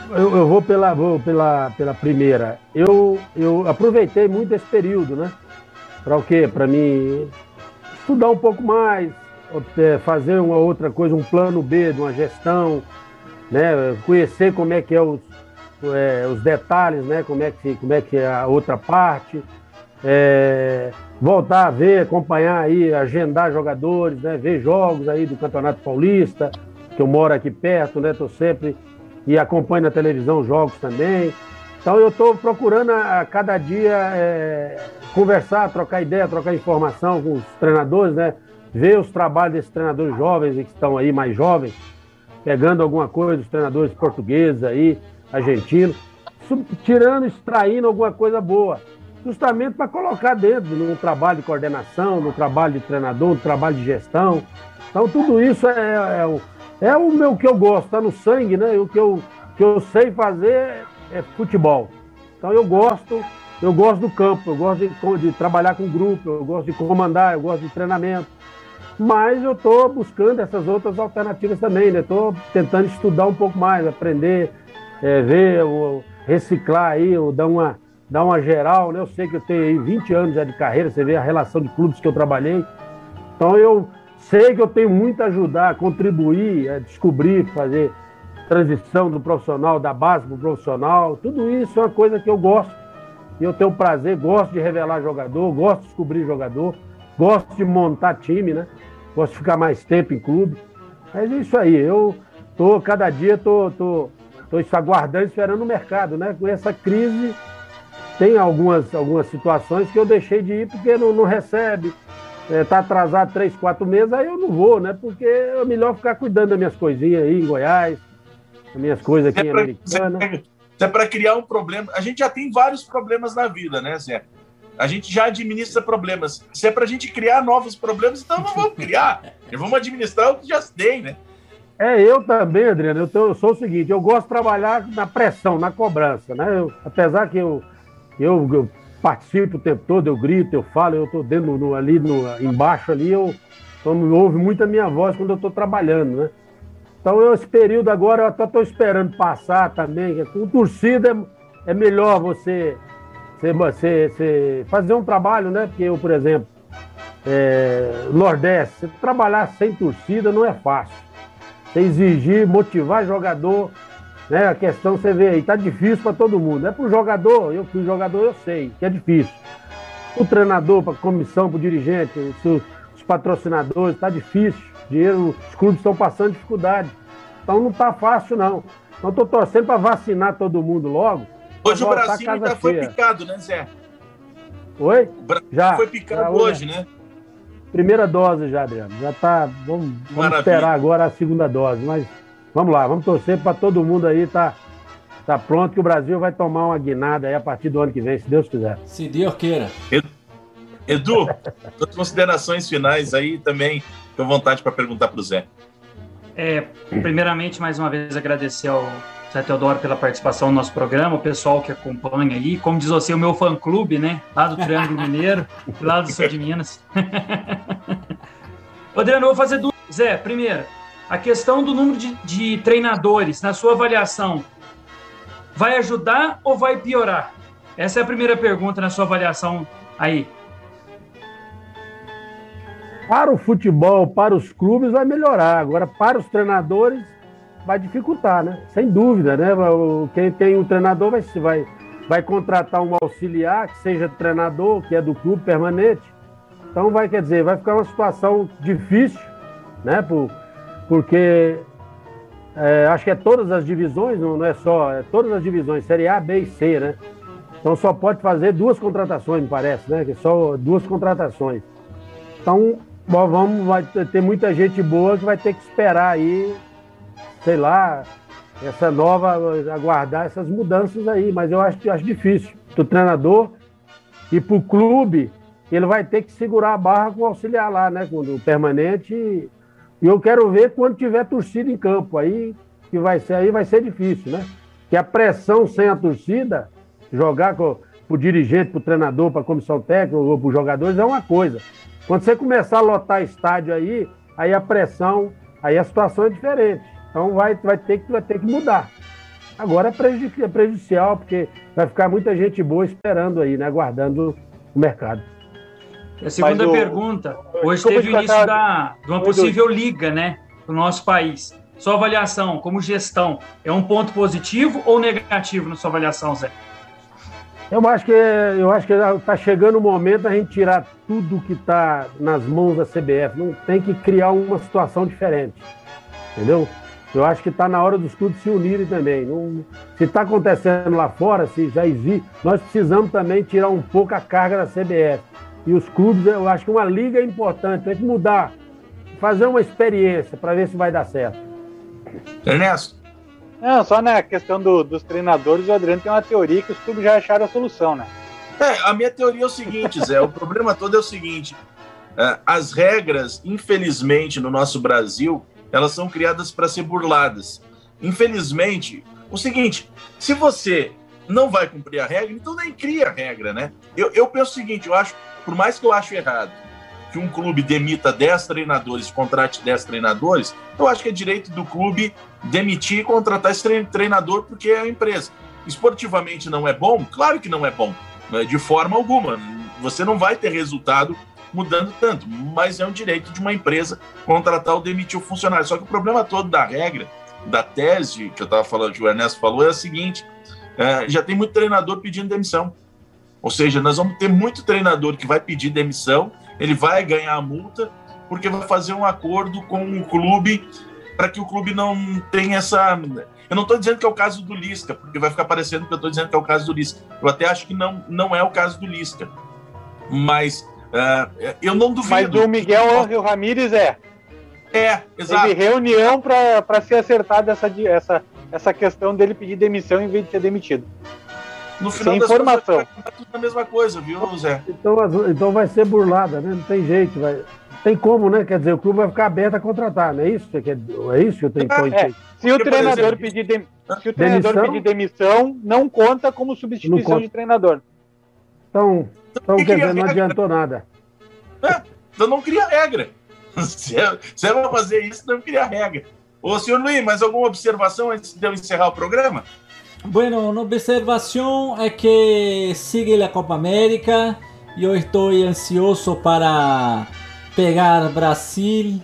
Eu, eu, vou, pela, vou pela, pela primeira. Eu, eu aproveitei muito esse período, né? Para o quê? Para mim estudar um pouco mais, é, fazer uma outra coisa, um plano B de uma gestão, né? Conhecer como é que é os, é, os detalhes, né? Como é que, como é, que é a outra parte. É, voltar a ver, acompanhar aí, agendar jogadores, né? Ver jogos aí do Campeonato Paulista, que eu moro aqui perto, né? Tô sempre e acompanho na televisão jogos também. Então eu estou procurando a, a, cada dia é, conversar, trocar ideia, trocar informação com os treinadores, né? ver os trabalhos desses treinadores jovens que estão aí, mais jovens, pegando alguma coisa dos treinadores portugueses aí, argentinos, tirando, extraindo alguma coisa boa, justamente para colocar dentro no trabalho de coordenação, no trabalho de treinador, no trabalho de gestão. Então tudo isso é, é, o, é o meu que eu gosto, está no sangue, né? O que eu, que eu sei fazer é futebol. Então eu gosto, eu gosto do campo, eu gosto de, de trabalhar com grupo, eu gosto de comandar, eu gosto de treinamento. Mas eu estou buscando essas outras alternativas também, né? Estou tentando estudar um pouco mais, aprender, é, ver, reciclar aí, ou dar uma, dar uma geral, né? Eu sei que eu tenho aí 20 anos já de carreira, você vê a relação de clubes que eu trabalhei. Então eu sei que eu tenho muito a ajudar, a contribuir, a descobrir, fazer transição do profissional, da base para o profissional. Tudo isso é uma coisa que eu gosto. E eu tenho prazer, gosto de revelar jogador, gosto de descobrir jogador, gosto de montar time, né? Gosto de ficar mais tempo em clube. Mas é isso aí, eu tô, cada dia tô, tô, tô aguardando, esperando o mercado, né? Com essa crise, tem algumas, algumas situações que eu deixei de ir porque não, não recebe, é, tá atrasado três, quatro meses, aí eu não vou, né? Porque é melhor ficar cuidando das minhas coisinhas aí em Goiás, as minhas coisas aqui é em Americana. É para criar um problema. A gente já tem vários problemas na vida, né, Zé? A gente já administra problemas. Se é para a gente criar novos problemas, então não vamos criar. vamos administrar o que já tem, né? É, eu também, Adriano. Eu, tô, eu, sou o seguinte, eu gosto de trabalhar na pressão, na cobrança, né? Eu, apesar que eu, eu, eu, participo o tempo todo, eu grito, eu falo, eu estou dentro no, ali no, embaixo ali, eu então, ouve muito a minha voz quando eu estou trabalhando, né? Então, eu, esse período agora, eu até estou esperando passar também. Com torcida é, é melhor você, você, você, você, fazer um trabalho, né? Porque eu, por exemplo, é, Nordeste, trabalhar sem torcida não é fácil. Você exigir, motivar jogador, né? A questão você vê aí, tá difícil para todo mundo. É para o jogador, eu fui jogador, eu sei que é difícil. O treinador, para a comissão, para o dirigente, os patrocinadores, tá difícil dinheiro, os clubes estão passando dificuldade. Então não está fácil, não. Então estou torcendo para vacinar todo mundo logo. Hoje o Brasil ainda foi picado, né, Zé? Oi? O Brasil já foi picado hoje, né? Primeira dose já, Adriano. Já está. Vamos, vamos esperar agora a segunda dose. Mas vamos lá, vamos torcer para todo mundo aí tá, tá pronto que o Brasil vai tomar uma guinada aí a partir do ano que vem, se Deus quiser. Se Deus queira. Edu, suas considerações finais aí também, estou vontade para perguntar para o Zé. É, primeiramente, mais uma vez, agradecer ao Zé Teodoro pela participação no nosso programa, o pessoal que acompanha aí, como diz você, o meu fã-clube, né? Lá do Triângulo Mineiro, lá do Sul de Minas. Adriano, eu vou fazer duas. Zé, primeiro, a questão do número de, de treinadores, na sua avaliação, vai ajudar ou vai piorar? Essa é a primeira pergunta na sua avaliação aí. Para o futebol, para os clubes, vai melhorar. Agora, para os treinadores, vai dificultar, né? Sem dúvida, né? Quem tem um treinador vai, vai, vai contratar um auxiliar que seja treinador, que é do clube permanente. Então, vai, quer dizer, vai ficar uma situação difícil, né? Porque é, acho que é todas as divisões, não, é só, é todas as divisões, Série A, B e C, né? Então só pode fazer duas contratações, me parece, né? Que só duas contratações. Então Bom, vamos, vai ter muita gente boa que vai ter que esperar aí, sei lá, essa nova, aguardar essas mudanças aí, mas eu acho, acho difícil. O treinador e para o clube, ele vai ter que segurar a barra com o auxiliar lá, né? Com o permanente. E eu quero ver quando tiver torcida em campo. Aí que vai ser, aí vai ser difícil, né? Que a pressão sem a torcida, jogar com o dirigente, para o treinador, para a comissão técnica ou para os jogadores é uma coisa. Quando você começar a lotar estádio aí, aí a pressão, aí a situação é diferente. Então vai, vai, ter, que, vai ter que mudar. Agora é, é prejudicial, porque vai ficar muita gente boa esperando aí, né? Aguardando o mercado. A segunda pergunta. Hoje teve o início da, de uma possível liga, né? No nosso país. Sua avaliação como gestão é um ponto positivo ou negativo na sua avaliação, Zé? Eu acho que eu acho que está chegando o momento da gente tirar tudo que está nas mãos da CBF. Não tem que criar uma situação diferente, entendeu? Eu acho que está na hora dos clubes se unirem também. Não, se está acontecendo lá fora, se já existe, nós precisamos também tirar um pouco a carga da CBF. E os clubes, eu acho que uma liga é importante, tem que mudar fazer uma experiência para ver se vai dar certo. Ernesto? Não, só na questão do, dos treinadores, o Adriano tem uma teoria que os clubes já acharam a solução, né? É, a minha teoria é o seguinte, Zé, o problema todo é o seguinte, é, as regras, infelizmente, no nosso Brasil, elas são criadas para ser burladas. Infelizmente, o seguinte, se você não vai cumprir a regra, então nem cria a regra, né? Eu, eu penso o seguinte, eu acho, por mais que eu acho errado que um clube demita 10 treinadores, contrate 10 treinadores, eu acho que é direito do clube demitir e contratar esse treinador porque é a empresa. Esportivamente não é bom? Claro que não é bom, né? de forma alguma. Você não vai ter resultado mudando tanto, mas é um direito de uma empresa contratar ou demitir o funcionário. Só que o problema todo da regra, da tese que eu estava falando, que o Ernesto falou, é o seguinte: é, já tem muito treinador pedindo demissão. Ou seja, nós vamos ter muito treinador que vai pedir demissão, ele vai ganhar a multa, porque vai fazer um acordo com o clube para que o clube não tenha essa. Eu não estou dizendo que é o caso do Lisca, porque vai ficar parecendo que eu estou dizendo que é o caso do Lisca. Eu até acho que não, não é o caso do Lisca. Mas uh, eu não duvido. Mas do Miguel que... Ramírez é. É, exato. Teve reunião para ser acertada essa, essa, essa questão dele pedir demissão em vez de ser demitido. No final Sem das informação. Contas, vai tudo a mesma coisa, viu, Zé? Então, então vai ser burlada, né? Não tem jeito, vai. Tem como, né? Quer dizer, o clube vai ficar aberto a contratar, não é isso? É isso que eu tenho que é, Se o treinador, exemplo, pedir, de... se o treinador demissão, pedir demissão, não conta como substituição de treinador. Então, então quer dizer, não adiantou nada. É, então não cria regra. Se você vai fazer isso, não cria regra. Ô, senhor Luiz, mais alguma observação antes de eu encerrar o programa? Bueno, una observación es que sigue la Copa América. Yo estoy ansioso para pegar Brasil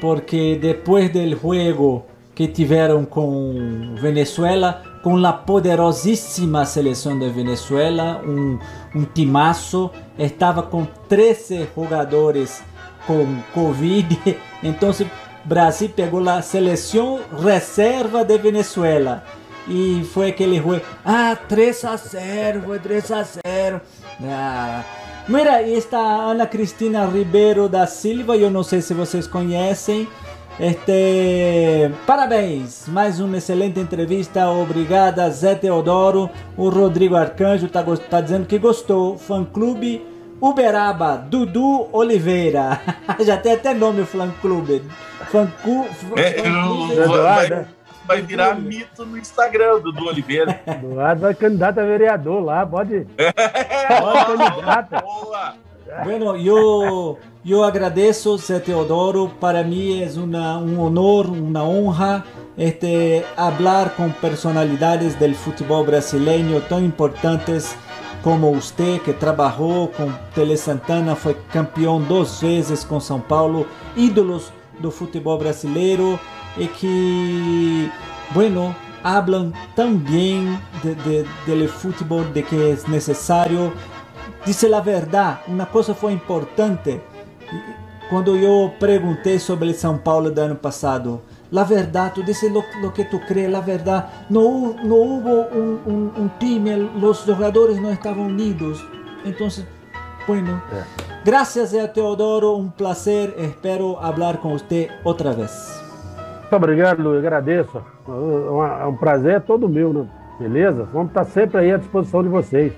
porque después del juego que tuvieron con Venezuela, con la poderosísima selección de Venezuela, un, un timazo, estaba con 13 jugadores con COVID, entonces Brasil pegó la selección reserva de Venezuela e foi aquele juego. Ah, 3 a 0, foi 3 a 0. Ah. Mira, e está Ana Cristina Ribeiro da Silva, eu não sei se vocês conhecem. Este, parabéns, mais uma excelente entrevista, obrigada Zé Teodoro. O Rodrigo Arcanjo está tá dizendo que gostou. Fã Clube Uberaba, Dudu Oliveira. Já tem até nome o fã clube. Fã, cu, fã, é, clube vai virar mito no Instagram do Dudu Oliveira. Eduardo vai candidato a vereador lá, pode. pode candidata. Boa! Bueno, yo, yo agradezco, Zé Teodoro. Para mí es una, un honor, una honra este, hablar con personalidades del fútbol brasileño tan importantes como usted, que trabajó con Tele Santana, fue campeón dos veces con São Paulo, ídolos do futebol brasileiro y que, bueno, hablan también de, de, del fútbol, de que es necesario. Dice la verdad, una cosa fue importante. Quando eu perguntei sobre São Paulo do ano passado, la verdad, tu dices lo, lo que tu crees, la verdad, no, no hubo un, un, un time, los jugadores no estaban unidos. Entonces, bueno, é. gracias a Teodoro, un placer, espero hablar con usted otra vez. Muito obrigado, Luiz. Agradeço. É um prazer todo meu, né? Beleza? Vamos estar sempre aí à disposição de vocês.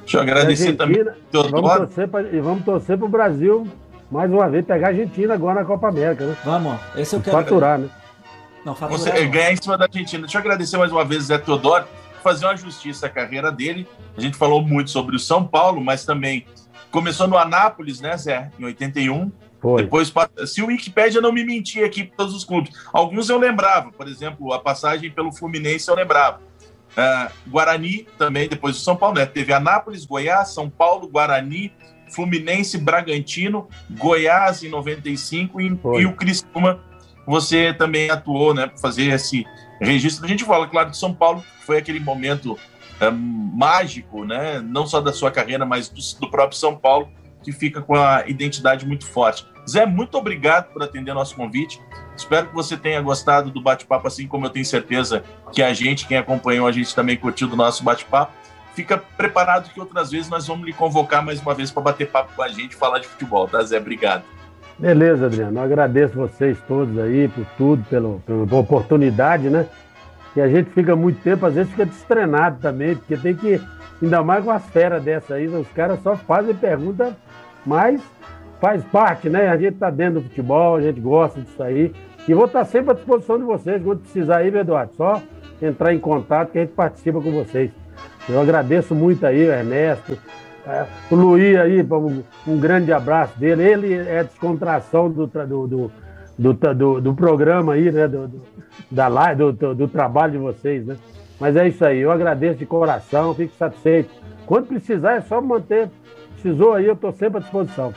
Deixa eu agradecer também. Vamos torcer pra, e vamos torcer para o Brasil mais uma vez pegar a Argentina agora na Copa América, né? Vamos, esse eu quero. Faturar, né? Não, faturar. Você, ganhar em cima da Argentina. Deixa eu agradecer mais uma vez o Zé Teodoro, fazer uma justiça à carreira dele. A gente falou muito sobre o São Paulo, mas também começou no Anápolis, né, Zé, em 81 foi. Depois, se o Wikipedia não me mentir aqui para todos os clubes, alguns eu lembrava, por exemplo, a passagem pelo Fluminense eu lembrava. Uh, Guarani também, depois do São Paulo, né? Teve Anápolis, Goiás, São Paulo, Guarani, Fluminense, Bragantino, Goiás em 95 e, e o Criciúma. Você também atuou, né, para fazer esse registro. A gente fala, claro, de São Paulo, foi aquele momento uh, mágico, né? Não só da sua carreira, mas do, do próprio São Paulo, que fica com a identidade muito forte. Zé, muito obrigado por atender nosso convite. Espero que você tenha gostado do bate-papo, assim como eu tenho certeza que a gente, quem acompanhou a gente, também curtiu do nosso bate-papo. Fica preparado que outras vezes nós vamos lhe convocar mais uma vez para bater papo com a gente e falar de futebol, tá, Zé? Obrigado. Beleza, Adriano. Eu agradeço vocês todos aí por tudo, pela oportunidade, né? E a gente fica muito tempo, às vezes fica destreinado também, porque tem que, ainda mais com as feras dessa aí, os caras só fazem pergunta, mas faz parte, né? A gente tá dentro do futebol, a gente gosta disso aí. E vou estar sempre à disposição de vocês, quando precisar aí, Eduardo, só entrar em contato que a gente participa com vocês. Eu agradeço muito aí, Ernesto, é, o Luiz aí, um, grande abraço dele. Ele é a descontração do, do, do, do, programa aí, né? Do, da live, do, do, trabalho de vocês, né? Mas é isso aí, eu agradeço de coração, fico satisfeito. Quando precisar, é só manter. Precisou aí, eu estou sempre à disposição.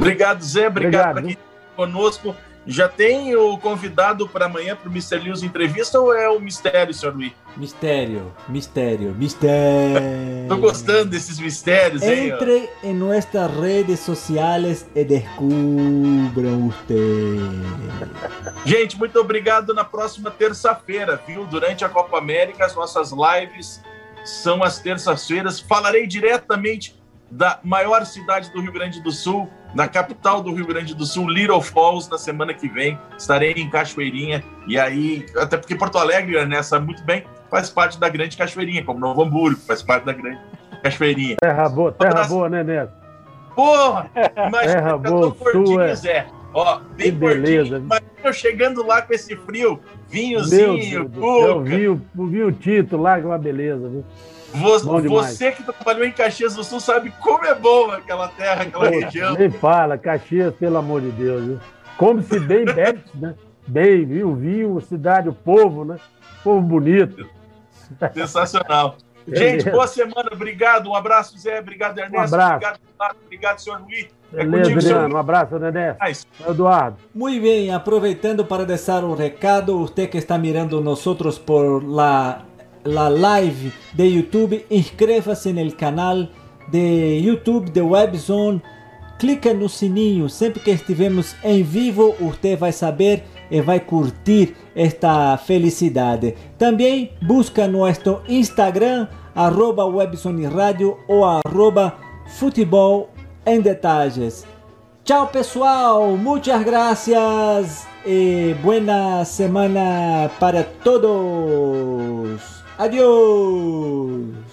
Obrigado, Zé. Obrigado, obrigado conosco. Já tem o convidado para amanhã para o Mr. Lewis entrevista ou é o mistério, senhor Luiz? Mistério, mistério, mistério. Tô gostando desses mistérios, hein? Entre em nossas redes sociais e descubram usted. Gente, muito obrigado. Na próxima terça-feira, viu? Durante a Copa América, as nossas lives são às terças-feiras. Falarei diretamente da maior cidade do Rio Grande do Sul, na capital do Rio Grande do Sul, Little Falls, na semana que vem. Estarei em Cachoeirinha. E aí, até porque Porto Alegre, né, sabe muito bem, faz parte da Grande Cachoeirinha, como Novo Hamburgo, faz parte da Grande Cachoeirinha. Terra boa, terra boa, né, Neto? Porra! Imagina, terra boa, sua. Zé. Ó, bem que beleza. Imagina eu chegando lá com esse frio, vinhozinho, cuca. Eu vi, vi o Tito lá, que uma beleza, viu? Você, você, que trabalhou em Caxias do Sul sabe como é bom aquela terra, aquela Pô, região. Nem fala, Caxias, pelo amor de Deus. Viu? Come-se bem, bebe-se, né? Bem, viu? Vinho, cidade, o povo, né? Povo bonito. Sensacional. Gente, boa semana. Obrigado. Um abraço, Zé. Obrigado, Ernesto. Um abraço. Obrigado, obrigado senhor Luiz. É Beleza, Adriano. Um abraço, Ernesto. Eduardo. Muy bien, aproveitando para deixar um recado, você que está mirando nós por la la live de YouTube, inscreva-se no canal de YouTube de Webzone, clica no sininho, sempre que estivermos em vivo, você vai saber e vai curtir esta felicidade. Também busca nosso Instagram, arroba Webzone Radio ou arroba Futebol em Detalhes. Tchau pessoal, muitas graças e buena semana para todos. Adiós.